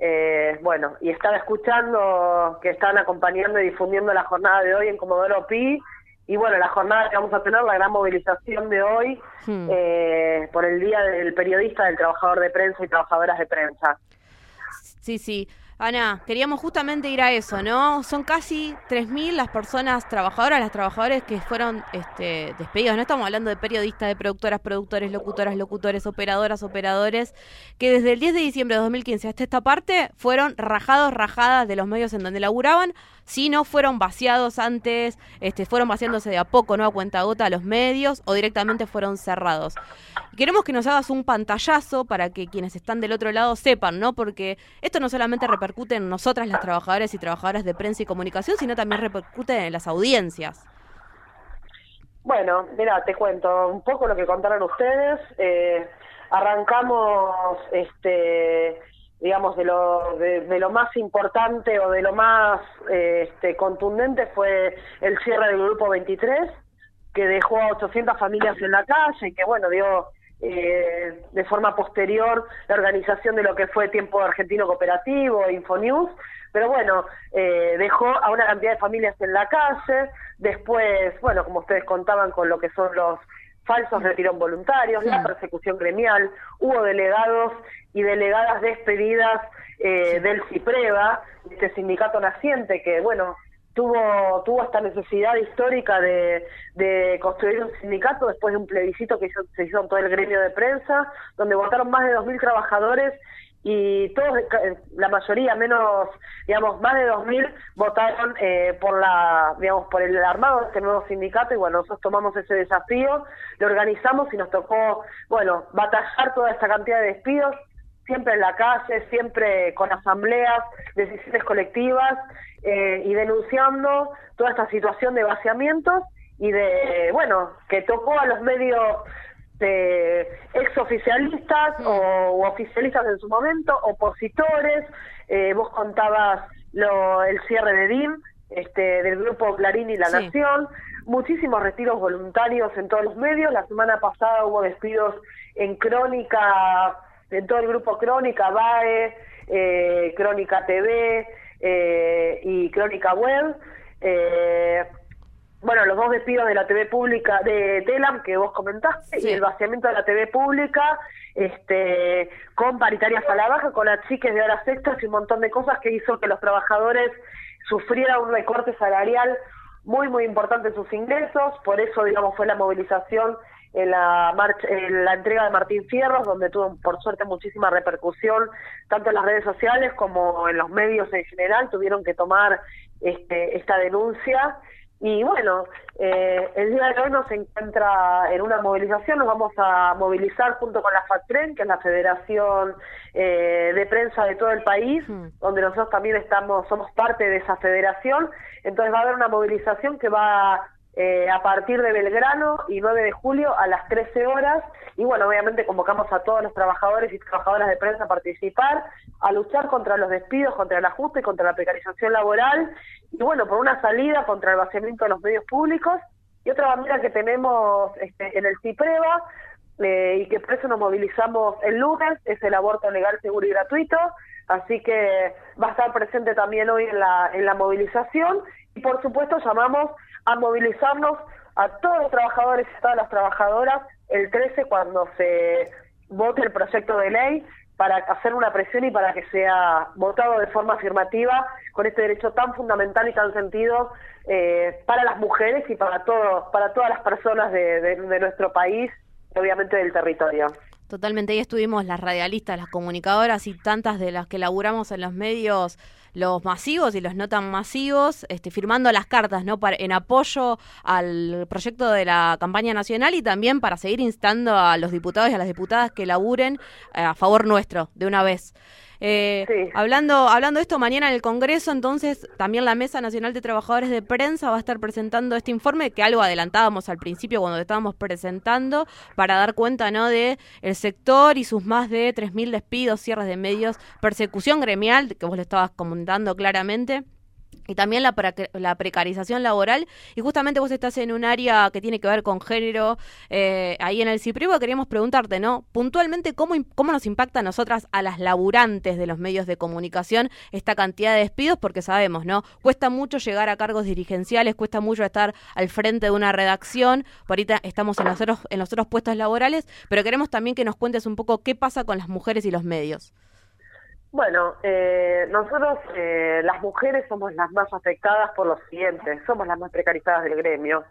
Eh, bueno, y estaba escuchando que están acompañando y difundiendo la jornada de hoy en Comodoro Pi. Y bueno, la jornada que vamos a tener, la gran movilización de hoy Hmm. eh, por el Día del Periodista, del Trabajador de Prensa y Trabajadoras de Prensa. Sí, sí. Ana, queríamos justamente ir a eso, ¿no? Son casi 3.000 las personas trabajadoras, las trabajadoras que fueron este, despedidos. No estamos hablando de periodistas, de productoras, productores, locutoras, locutores, operadoras, operadores, que desde el 10 de diciembre de 2015 hasta esta parte fueron rajados, rajadas de los medios en donde laburaban, si no fueron vaciados antes, este, fueron vaciándose de a poco, ¿no? A cuenta gota a los medios o directamente fueron cerrados. Queremos que nos hagas un pantallazo para que quienes están del otro lado sepan, ¿no? Porque esto no solamente repercute en nosotras, las trabajadoras y trabajadoras de prensa y comunicación, sino también repercute en las audiencias. Bueno, mira, te cuento un poco lo que contaron ustedes. Eh, arrancamos, este, digamos, de lo, de, de lo más importante o de lo más este, contundente fue el cierre del Grupo 23, que dejó a 800 familias en la calle y que, bueno, dio eh, de forma posterior la organización de lo que fue Tiempo Argentino Cooperativo, Infonews, pero bueno, eh, dejó a una cantidad de familias en la calle, después, bueno, como ustedes contaban con lo que son los falsos retiros voluntarios, la persecución gremial, hubo delegados y delegadas despedidas eh, del CIPREVA, este sindicato naciente que, bueno, tuvo tuvo esta necesidad histórica de, de construir un sindicato después de un plebiscito que hizo, se hizo en todo el gremio de prensa, donde votaron más de 2.000 trabajadores y todos, la mayoría, menos, digamos, más de 2.000 votaron eh, por la, digamos, por el armado de este nuevo sindicato y bueno, nosotros tomamos ese desafío, lo organizamos y nos tocó, bueno, batallar toda esta cantidad de despidos, siempre en la calle, siempre con asambleas, decisiones colectivas eh, y denunciando toda esta situación de vaciamientos y de, bueno, que tocó a los medios de exoficialistas o u oficialistas en su momento, opositores, eh, vos contabas lo, el cierre de DIM, este, del grupo Clarín y La Sí. Nación, muchísimos retiros voluntarios en todos los medios, la semana pasada hubo despidos en Crónica, en todo el grupo Crónica, BAE, eh, Crónica TV eh, y Crónica Web. Eh, bueno, los dos despidos de la TV pública, de Telam, que vos comentaste, y el vaciamiento de la TV pública, este, con paritarias a la baja, con achiques de horas extras y un montón de cosas que hizo que los trabajadores sufrieran un recorte salarial muy, muy importante en sus ingresos. Por eso, digamos, fue la movilización en la, marcha, en la entrega de Martín Fierros, donde tuvo, por suerte, muchísima repercusión, tanto en las redes sociales como en los medios en general, tuvieron que tomar este, esta denuncia. Y bueno, eh, el día de hoy nos encuentra en una movilización, nos vamos a movilizar junto con la FATPREN, que es la Federación eh, de Prensa de todo el país, donde nosotros también estamos, somos parte de esa federación. Entonces va a haber una movilización que va eh, a partir de Belgrano y 9 de julio a las 13 horas. Y bueno, obviamente convocamos a todos los trabajadores y trabajadoras de prensa a participar, a luchar contra los despidos, contra el ajuste, contra la precarización laboral y bueno, por una salida contra el vaciamiento de los medios públicos. Y otra bandera que tenemos este, en el CIPREVA eh, y que por eso nos movilizamos el lunes es el aborto legal, seguro y gratuito. Así que va a estar presente también hoy en la, en la movilización. Y por supuesto llamamos a movilizarnos a todos los trabajadores y a todas las trabajadoras el 13 cuando se vote el proyecto de ley para hacer una presión y para que sea votado de forma afirmativa con este derecho tan fundamental y tan sentido eh, para las mujeres y para todos, para todas las personas de, nuestro país y obviamente del territorio. Totalmente, ahí estuvimos las radialistas, las comunicadoras y tantas de las que laburamos en los medios, los masivos y los no tan masivos, este, firmando las cartas ¿no? Para- en apoyo al proyecto de la campaña nacional y también para seguir instando a los diputados y a las diputadas que laburen eh, a favor nuestro de una vez. Eh, hablando, hablando de esto, mañana en el Congreso, entonces, también la Mesa Nacional de Trabajadores de Prensa va a estar presentando este informe que algo adelantábamos al principio cuando estábamos presentando para dar cuenta ¿no? de el sector y sus más de 3.000 despidos, cierres de medios, persecución gremial, que vos lo estabas comentando claramente. Y también la, pre- la precarización laboral. Y justamente vos estás en un área que tiene que ver con género, eh, ahí en el CIPRIVO. Queríamos preguntarte, ¿no? Puntualmente, ¿cómo, ¿cómo nos impacta a nosotras, a las laburantes de los medios de comunicación, esta cantidad de despidos? Porque sabemos, ¿no? Cuesta mucho llegar a cargos dirigenciales, cuesta mucho estar al frente de una redacción. Por ahorita estamos en los otros, en los otros puestos laborales, pero queremos también que nos cuentes un poco qué pasa con las mujeres y los medios. Bueno, eh, nosotros eh, las mujeres somos las más afectadas por lo siguiente, somos las más precarizadas del gremio.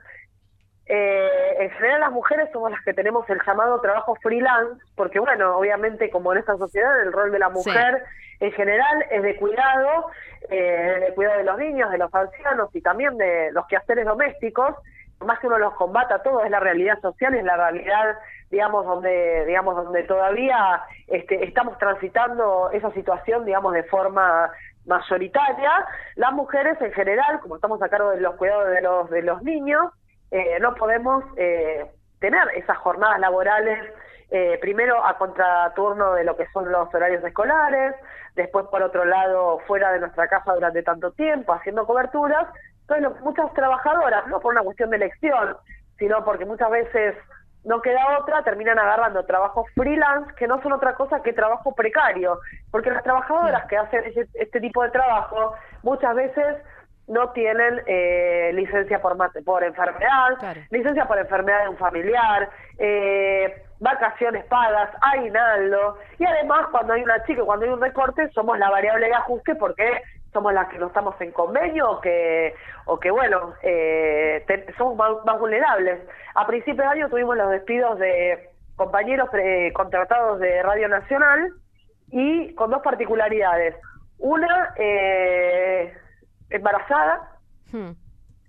Eh, en general las mujeres somos las que tenemos el llamado trabajo freelance, porque bueno, obviamente como en esta sociedad el rol de la mujer en general es de cuidado, eh, de cuidado de los niños, de los ancianos y también de los quehaceres domésticos, más que uno los combata todo es la realidad social, es la realidad digamos donde digamos donde todavía este, estamos transitando esa situación digamos de forma mayoritaria. Las mujeres en general como estamos a cargo de los cuidados de los de los niños eh, no podemos eh, tener esas jornadas laborales eh, primero a contraturno de lo que son los horarios escolares después por otro lado fuera de nuestra casa durante tanto tiempo haciendo coberturas entonces muchas trabajadoras no por una cuestión de elección sino porque muchas veces no queda otra, terminan agarrando trabajos freelance que no son otra cosa que trabajo precario, porque las trabajadoras que hacen ese- este tipo de trabajo muchas veces no tienen eh, licencia por, mate- por enfermedad, licencia por enfermedad de un familiar, eh, vacaciones pagas, aguinaldo, y además cuando hay una chica, cuando hay un recorte, somos la variable de ajuste porque somos las que no estamos en convenio o que, o que bueno, eh, te- somos más, más vulnerables. A principios de año tuvimos los despidos de compañeros eh, contratados de Radio Nacional y con dos particularidades. Una, eh, embarazada,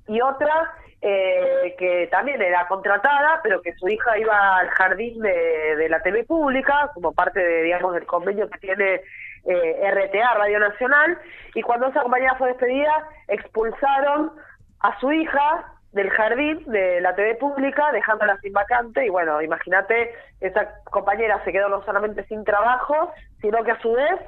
y otra eh, que también era contratada, pero que su hija iba al jardín de, de la TV pública, como parte de, digamos, del convenio que tiene eh, RTA, Radio Nacional, y cuando esa compañera fue despedida, expulsaron a su hija del jardín de la TV pública, dejándola sin vacante. Y bueno, imagínate, esa compañera se quedó no solamente sin trabajo, sino que a su vez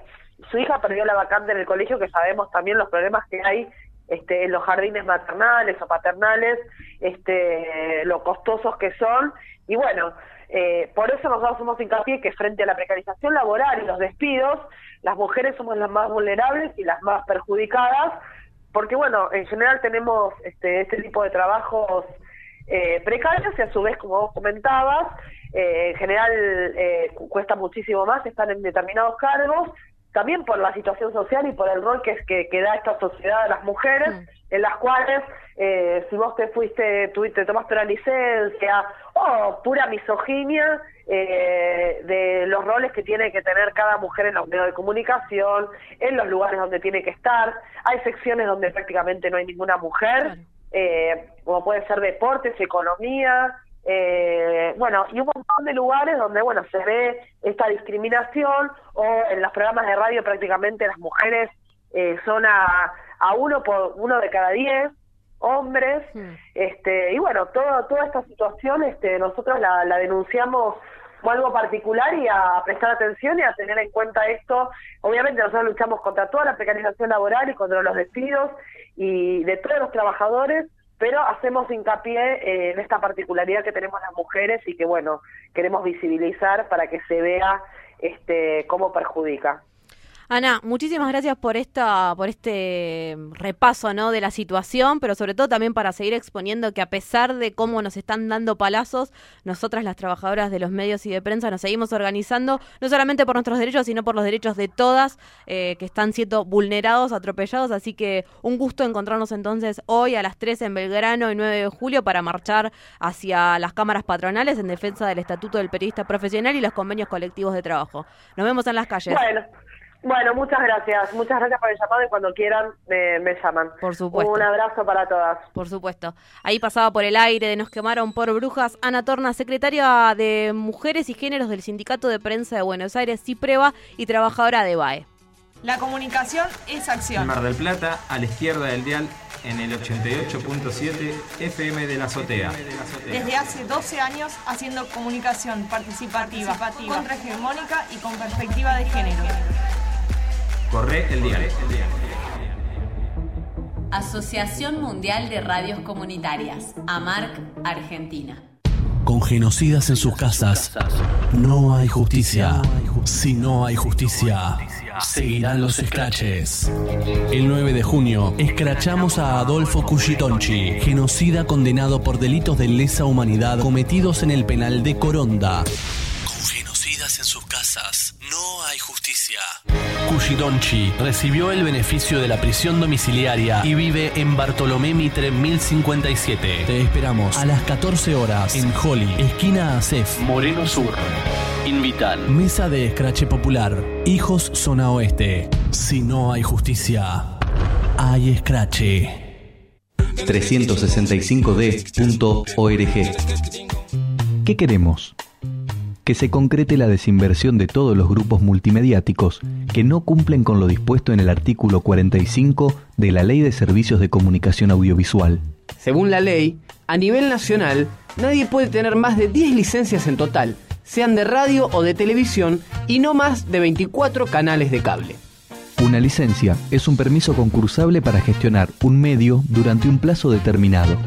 su hija perdió la vacante en el colegio, que sabemos también los problemas que hay este, en los jardines maternales o paternales, este, lo costosos que son. Y bueno, eh, por eso nosotros hacemos hincapié que frente a la precarización laboral y los despidos, las mujeres somos las más vulnerables y las más perjudicadas, porque bueno, en general tenemos este, este tipo de trabajos eh, precarios y a su vez, como vos comentabas, eh, en general eh, cuesta muchísimo más estar en determinados cargos, también por la situación social y por el rol que, que, que da esta sociedad a las mujeres, en las cuales eh, si vos te fuiste, tuviste, tomaste una licencia, o pura misoginia eh, de los roles que tiene que tener cada mujer en los medios de comunicación, en los lugares donde tiene que estar. Hay secciones donde prácticamente no hay ninguna mujer, eh, como puede ser deportes, economía, eh, bueno, y un montón de lugares donde, bueno, se ve esta discriminación o en los programas de radio prácticamente las mujeres eh, son a, a uno por uno de cada diez hombres, este, y bueno, todo, toda esta situación este, nosotros la, la denunciamos como algo particular y a prestar atención y a tener en cuenta esto. Obviamente nosotros luchamos contra toda la precarización laboral y contra los despidos y de todos los trabajadores, pero hacemos hincapié en esta particularidad que tenemos las mujeres y que bueno, queremos visibilizar para que se vea este cómo perjudica. Ana, muchísimas gracias por esta, por este repaso, ¿no? De la situación, pero sobre todo también para seguir exponiendo que a pesar de cómo nos están dando palazos, nosotras las trabajadoras de los medios y de prensa nos seguimos organizando, no solamente por nuestros derechos, sino por los derechos de todas eh, que están siendo vulnerados, atropellados. Así que un gusto encontrarnos entonces hoy a las 3 en Belgrano y 9 de julio para marchar hacia las cámaras patronales en defensa del Estatuto del Periodista Profesional y los convenios colectivos de trabajo. Nos vemos en las calles. Bueno. Bueno, muchas gracias. Muchas gracias por el llamado y cuando quieran me, me llaman. Por supuesto. Un abrazo para todas. Por supuesto. Ahí pasaba por el aire de Nos quemaron por brujas Ana Torna, secretaria de Mujeres y Géneros del Sindicato de Prensa de Buenos Aires, CIPREVA y trabajadora de BAE. La comunicación es acción. En Mar del Plata, a la izquierda del dial, en el 88.7 FM de la azotea. Desde hace 12 años haciendo comunicación participativa, contrahegemónica y con perspectiva de género. Corre el dial. Asociación Mundial de Radios Comunitarias, AMARC, Argentina. Con genocidas en sus casas, no hay justicia. Si no hay justicia, seguirán los escraches. El 9 de junio, escrachamos a Adolfo Cuchitonchi, genocida condenado por delitos de lesa humanidad cometidos en el penal de Coronda. Con genocidas en sus casas, no hay justicia. Cuchidonchi recibió el beneficio de la prisión domiciliaria y vive en Bartolomé Mitre 1057. Te esperamos a las 14 horas en Holly, esquina Acef, Moreno Sur. Invitan. Mesa de Escrache Popular. Hijos Zona Oeste. Si no hay justicia, hay escrache. 365d.org. ¿Qué queremos? Que se concrete la desinversión de todos los grupos multimediáticos que no cumplen con lo dispuesto en el artículo 45 de la Ley de Servicios de Comunicación Audiovisual. Según la ley, a nivel nacional, nadie puede tener más de 10 licencias en total, sean de radio o de televisión, y no más de 24 canales de cable. Una licencia es un permiso concursable para gestionar un medio durante un plazo determinado.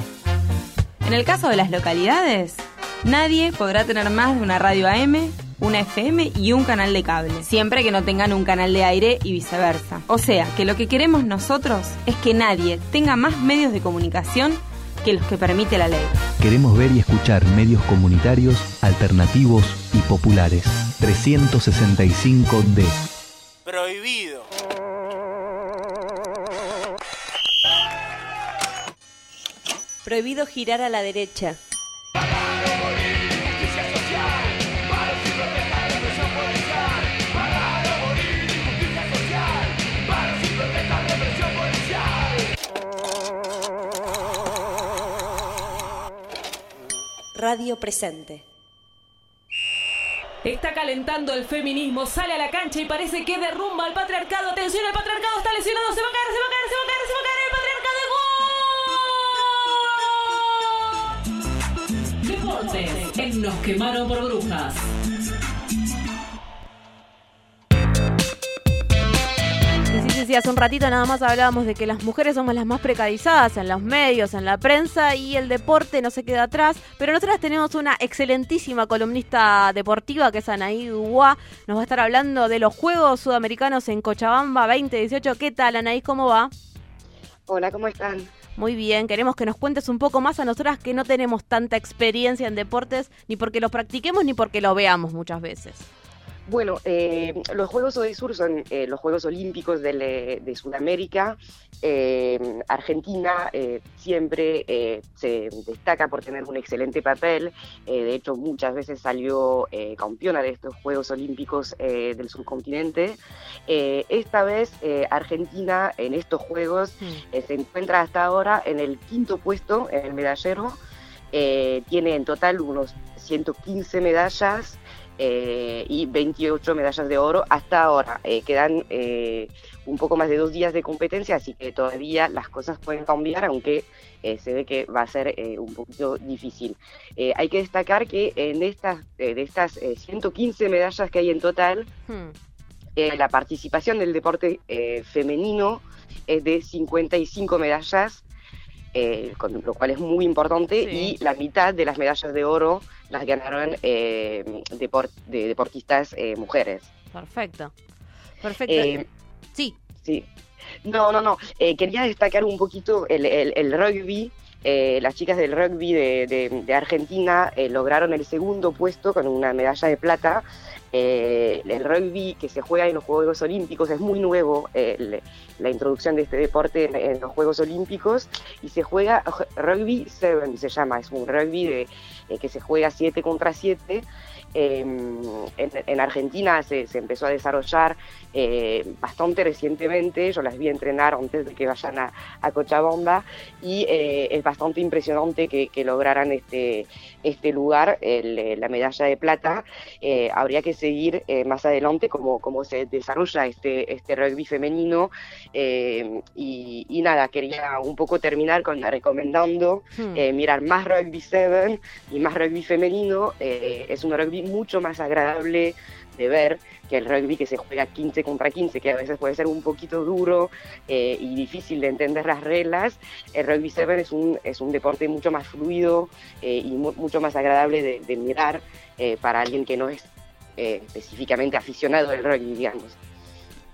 En el caso de las localidades, nadie podrá tener más de una radio AM, una FM y un canal de cable, siempre que no tengan un canal de aire y viceversa. O sea, que lo que queremos nosotros es que nadie tenga más medios de comunicación que los que permite la ley. Queremos ver y escuchar medios comunitarios, alternativos y populares. 365D. Prohibido. Prohibido girar a la derecha. Radio Presente. Está calentando el feminismo, sale a la cancha y parece que derrumba al patriarcado. Atención, el patriarcado está lesionado, se va a caer, se va a caer, se va a caer, se va a caer el patriarcado. ¡Gol! Deportes en Nos quemaron por brujas. Sí, sí, hace un ratito nada más hablábamos de que las mujeres somos las más precarizadas en los medios, en la prensa y el deporte no se queda atrás. Pero nosotras tenemos una excelentísima columnista deportiva que es Anaí Dubois. Nos va a estar hablando de los Juegos Sudamericanos en Cochabamba 2018. ¿Qué tal, Anaí? ¿Cómo va? Hola, ¿cómo están? Muy bien, queremos que nos cuentes un poco más a nosotras que no tenemos tanta experiencia en deportes, ni porque los practiquemos ni porque lo veamos muchas veces. Bueno, eh, los Juegos Odesur son eh, los Juegos Olímpicos eh, de Sudamérica. Eh, Argentina siempre se destaca por tener un excelente papel. De hecho, muchas veces salió campeona de estos Juegos Olímpicos del subcontinente. Esta vez Argentina en estos Juegos eh, se encuentra hasta ahora en el quinto puesto en el medallero. Tiene en total unos 115 medallas eh, y 28 medallas de oro hasta ahora. Eh, quedan eh, un poco más de dos días de competencia, así que todavía las cosas pueden cambiar, aunque eh, se ve que va a ser eh, un poquito difícil. Hay que destacar que en estas, de estas eh, 115 medallas que hay en total, Hmm. la participación del deporte eh, femenino es de 55 medallas, eh, con lo cual es muy importante, y la mitad de las medallas de oro las ganaron eh, depor- de deportistas eh, mujeres. Perfecto. Perfecto. Sí. Sí. No, no, no. Quería destacar un poquito el, el- el rugby. Eh, las chicas del rugby de, de- Argentina eh, lograron el segundo puesto con una medalla de plata. Eh, el rugby que se juega en los Juegos Olímpicos es muy nuevo, eh, el- la introducción de este deporte en, los Juegos Olímpicos, y se juega rugby 7, se llama, es un rugby de, que se juega 7 contra 7. Eh, en, en Argentina se, se empezó a desarrollar eh, bastante recientemente, yo las vi entrenar antes de que vayan a, a Cochabamba y eh, es bastante impresionante que, que lograran este, este lugar, el, eh, la medalla de plata. Eh, habría que seguir eh, más adelante cómo, cómo se desarrolla este, este rugby femenino eh, y, y nada, quería un poco terminar con recomendando Hmm. mirar más rugby 7 y más rugby femenino. es un rugby mucho más agradable de ver que el rugby que se juega 15 contra 15, que a veces puede ser un poquito duro eh, y difícil de entender las reglas. El rugby 7 es un, es un deporte mucho más fluido eh, y mu- mucho más agradable de, mirar eh, para alguien que no es específicamente aficionado del rugby, digamos.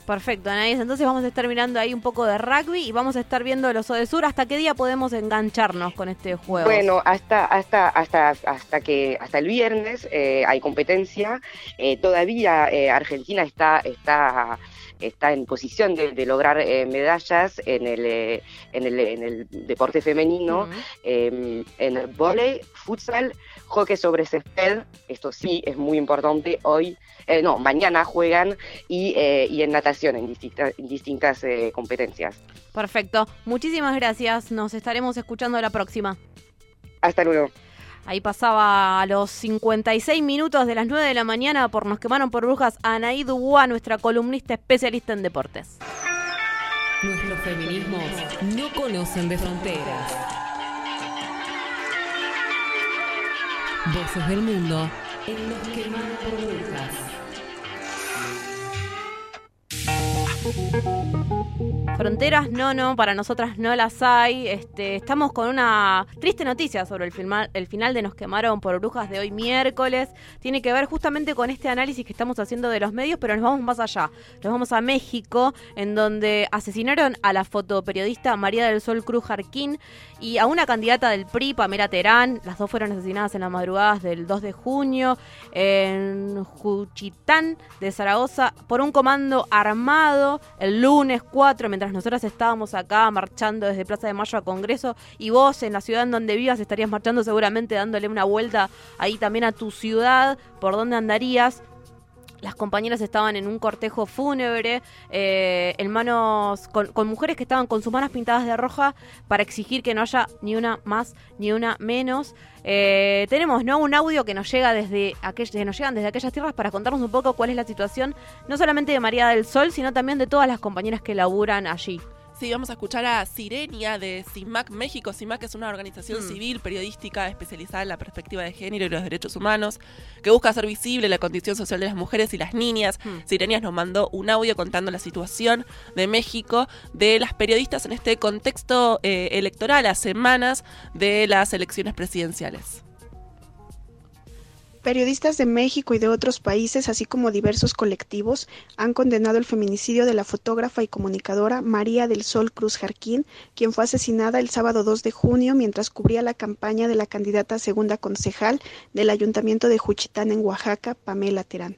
Perfecto, Anaís. Entonces vamos a estar mirando ahí un poco de rugby y vamos a estar viendo los Odesur. ¿Hasta qué día podemos engancharnos con este juego? Bueno, hasta hasta hasta hasta que hasta el viernes eh, hay competencia. Eh, todavía eh, Argentina está está está en posición de, de lograr eh, medallas en el, eh, en el en el deporte femenino, eh, en el volei, futsal, hockey sobre césped. Esto sí es muy importante. Hoy eh, no, mañana juegan y, eh, y en natación en distintas en distintas eh, competencias. Perfecto. Muchísimas gracias. Nos estaremos escuchando la próxima. Hasta luego. Ahí pasaba a los 56 minutos de las 9 de la mañana por Nos quemaron por brujas Anaí Dubois, nuestra columnista especialista en deportes. Nuestros feminismos no conocen de fronteras. Voces del mundo en Nos quemaron por brujas. Fronteras no, no, para nosotras no las hay. Este, estamos con una triste noticia sobre el, el final de Nos quemaron por brujas de hoy miércoles. Tiene que ver justamente con este análisis que estamos haciendo de los medios, pero nos vamos más allá. Nos vamos a México, en donde asesinaron a la fotoperiodista María del Sol Cruz Jarquín y a una candidata del PRI, Pamela Terán. Las dos fueron asesinadas en las madrugadas del 2 de junio en Juchitán de Zaragoza por un comando armado el lunes 4, mientras nosotras estábamos acá marchando desde Plaza de Mayo a Congreso y vos en la ciudad en donde vivas estarías marchando seguramente dándole una vuelta ahí también a tu ciudad, por dónde andarías. Las compañeras estaban en un cortejo fúnebre, eh, en manos, con, con mujeres que estaban con sus manos pintadas de roja para exigir que no haya ni una más ni una menos. Eh, tenemos ¿no? un audio que nos llega desde que nos llegan desde aquellas tierras para contarnos un poco cuál es la situación, no solamente de María del Sol, sino también de todas las compañeras que laburan allí. Sí, vamos a escuchar a Sirenia de CIMAC México. CIMAC es una organización Mm. civil periodística especializada en la perspectiva de género y los derechos humanos que busca hacer visible la condición social de las mujeres y las niñas. Sirenias nos mandó un audio contando la situación de México de las periodistas en este contexto eh, electoral a semanas de las elecciones presidenciales. Periodistas de México y de otros países, así como diversos colectivos, han condenado el feminicidio de la fotógrafa y comunicadora María del Sol Cruz Jarquín, quien fue asesinada el sábado 2 de junio mientras cubría la campaña de la candidata segunda concejal del Ayuntamiento de Juchitán en Oaxaca, Pamela Terán.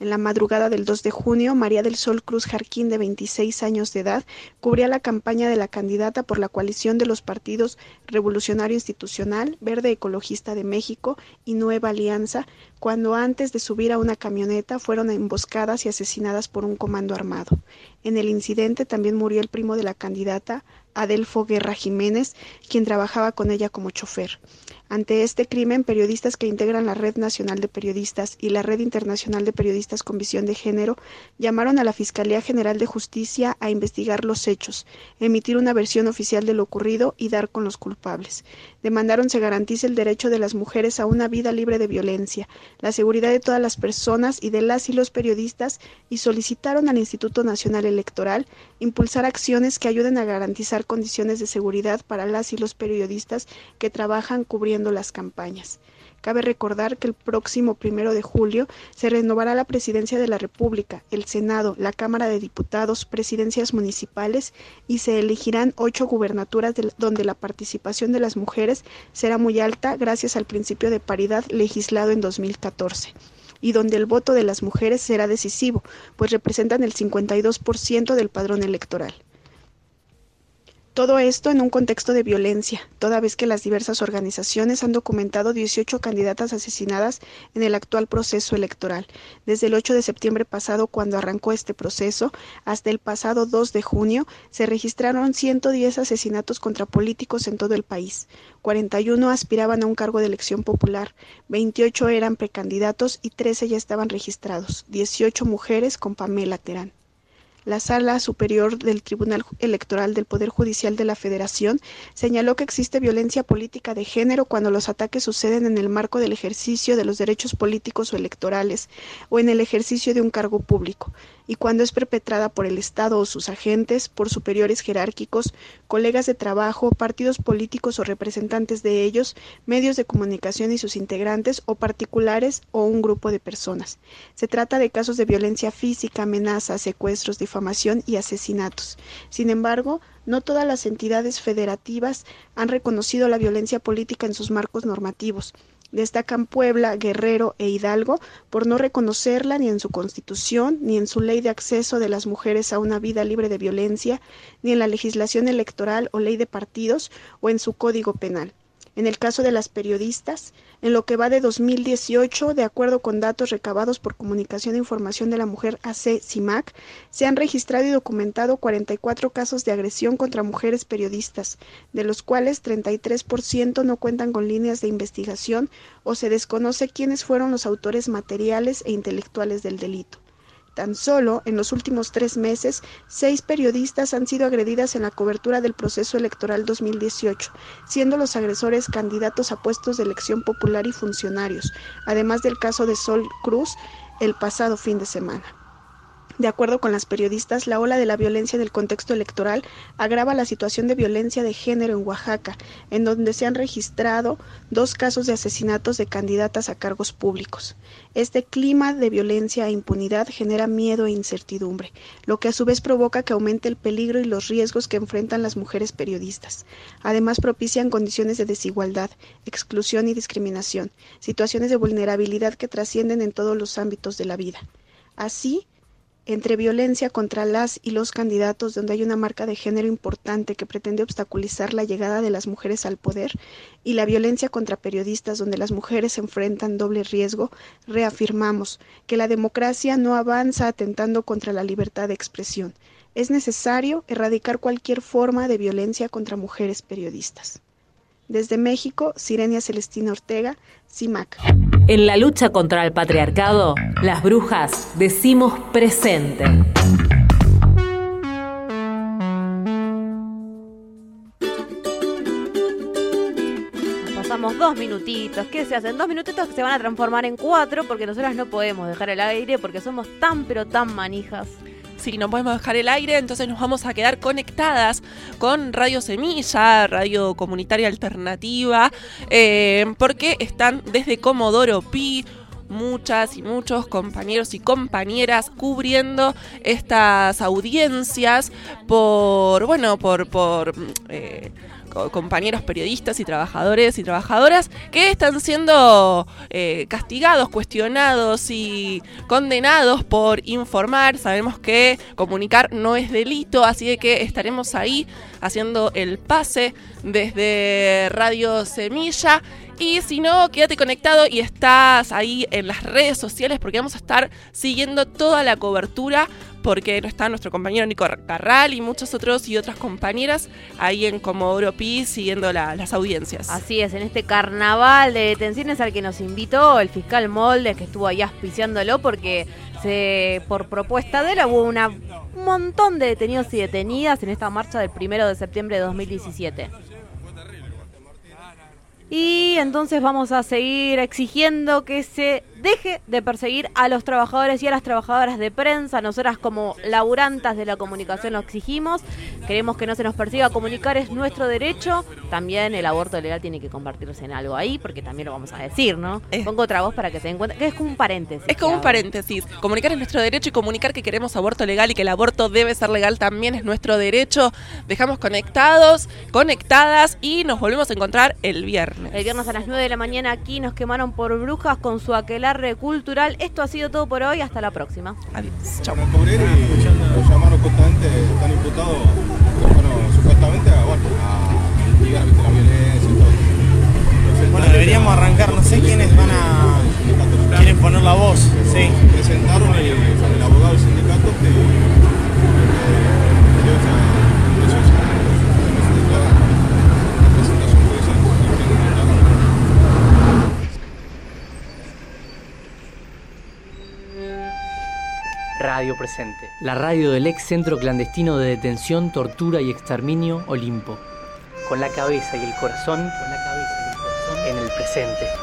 En la madrugada del 2 de junio, María del Sol Cruz Jarquín, de 26 años de edad, cubría la campaña de la candidata por la coalición de los partidos Revolucionario Institucional, Verde Ecologista de México y Nueva Alianza, cuando antes de subir a una camioneta fueron emboscadas y asesinadas por un comando armado. En el incidente también murió el primo de la candidata, Adelfo Guerra Jiménez, quien trabajaba con ella como chofer. Ante este crimen, periodistas que integran la Red Nacional de Periodistas y la Red Internacional de Periodistas con Visión de Género llamaron a la Fiscalía General de Justicia a investigar los hechos, emitir una versión oficial de lo ocurrido y dar con los culpables. Demandaron se garantice el derecho de las mujeres a una vida libre de violencia, la seguridad de todas las personas y de las y los periodistas y solicitaron al Instituto Nacional Electoral impulsar acciones que ayuden a garantizar condiciones de seguridad para las y los periodistas que trabajan cubriendo las campañas. Cabe recordar que el próximo primero de julio se renovará la presidencia de la República, el Senado, la Cámara de Diputados, presidencias municipales y se elegirán ocho gubernaturas de- donde la participación de las mujeres será muy alta gracias al principio de paridad legislado en 2014 y donde el voto de las mujeres será decisivo, pues representan el 52% del padrón electoral. Todo esto en un contexto de violencia, toda vez que las diversas organizaciones han documentado 18 candidatas asesinadas en el actual proceso electoral, desde el 8 de septiembre pasado cuando arrancó este proceso hasta el pasado 2 de junio se registraron 110 asesinatos contra políticos en todo el país. 41 aspiraban a un cargo de elección popular, 28 eran precandidatos y 13 ya estaban registrados, 18 mujeres con Pamela Terán. La Sala Superior del Tribunal Electoral del Poder Judicial de la Federación señaló que existe violencia política de género cuando los ataques suceden en el marco del ejercicio de los derechos políticos o electorales o en el ejercicio de un cargo público, y cuando es perpetrada por el Estado o sus agentes, por superiores jerárquicos, colegas de trabajo, partidos políticos o representantes de ellos, medios de comunicación y sus integrantes o particulares o un grupo de personas. Se trata de casos de violencia física, amenazas, secuestros, difamación y asesinatos. Sin embargo, no todas las entidades federativas han reconocido la violencia política en sus marcos normativos. Destacan Puebla, Guerrero e Hidalgo por no reconocerla ni en su constitución, ni en su ley de acceso de las mujeres a una vida libre de violencia, ni en la legislación electoral o ley de partidos o en su código penal. En el caso de las periodistas, en lo que va de 2018, de acuerdo con datos recabados por Comunicación e Información de la Mujer AC CIMAC, se han registrado y documentado 44 casos de agresión contra mujeres periodistas, de los cuales 33% no cuentan con líneas de investigación o se desconoce quiénes fueron los autores materiales e intelectuales del delito. Tan solo en los últimos tres meses, seis periodistas han sido agredidas en la cobertura del proceso electoral 2018, siendo los agresores candidatos a puestos de elección popular y funcionarios, además del caso de Sol Cruz el pasado fin de semana. De acuerdo con las periodistas, la ola de la violencia en el contexto electoral agrava la situación de violencia de género en Oaxaca, en donde se han registrado dos casos de asesinatos de candidatas a cargos públicos. Este clima de violencia e impunidad genera miedo e incertidumbre, lo que a su vez provoca que aumente el peligro y los riesgos que enfrentan las mujeres periodistas. Además, propician condiciones de desigualdad, exclusión y discriminación, situaciones de vulnerabilidad que trascienden en todos los ámbitos de la vida. Así, entre violencia contra las y los candidatos donde hay una marca de género importante que pretende obstaculizar la llegada de las mujeres al poder y la violencia contra periodistas donde las mujeres enfrentan doble riesgo, reafirmamos que la democracia no avanza atentando contra la libertad de expresión. Es necesario erradicar cualquier forma de violencia contra mujeres periodistas. Desde México, Sirenia Celestina Ortega, CIMAC. En la lucha contra el patriarcado, las brujas decimos presente. Pasamos dos minutitos. ¿Qué se hacen? Dos minutitos que se van a transformar en cuatro porque nosotras no podemos dejar el aire porque somos tan pero tan manijas. Sí, no podemos dejar el aire, entonces nos vamos a quedar conectadas con Radio Semilla, Radio Comunitaria Alternativa, eh, porque están desde Comodoro Pi muchas y muchos compañeros y compañeras cubriendo estas audiencias por, bueno, por, por eh, compañeros periodistas y trabajadores y trabajadoras que están siendo eh, castigados, cuestionados y condenados por informar. Sabemos que comunicar no es delito, así que estaremos ahí haciendo el pase desde Radio Semilla. Y si no, quédate conectado y estás ahí en las redes sociales porque vamos a estar siguiendo toda la cobertura porque no está nuestro compañero Nico Carral y muchos otros y otras compañeras ahí en Comodoro Pi siguiendo la- las audiencias. Así es, en este carnaval de detenciones al que nos invitó el fiscal Moldes, que estuvo ahí auspiciándolo porque se, por propuesta de él hubo una, un montón de detenidos y detenidas en esta marcha del primero de septiembre de 2017. Y entonces vamos a seguir exigiendo que se deje de perseguir a los trabajadores y a las trabajadoras de prensa. Nosotras como laburantas de la comunicación lo exigimos. Queremos que no se nos persiga. Comunicar es nuestro derecho. También el aborto legal tiene que convertirse en algo ahí, porque también lo vamos a decir, ¿no? Pongo otra voz para que se den cuenta. Que es como un paréntesis. Es como un paréntesis. Comunicar es nuestro derecho y comunicar que queremos aborto legal y que el aborto debe ser legal también es nuestro derecho. Dejamos conectados, conectadas y nos volvemos a encontrar el viernes. El viernes a las 9 de la mañana aquí nos quemaron por brujas con su aquelarre cultural. Esto ha sido todo por hoy. Hasta la próxima. Adiós. Chao. Lo llamaron justamente, están imputados, bueno, supuestamente a, bueno, a mitigar ¿viste, la violencia y todo. Bueno, deberíamos arrancar, no sé quiénes van a. quieren poner la voz, sí. Presentaron el, el abogado del sindicato que Radio Presente, la radio del ex centro clandestino de detención, tortura y exterminio Olimpo. Con la cabeza y el corazón, con la cabeza y el corazón en el presente.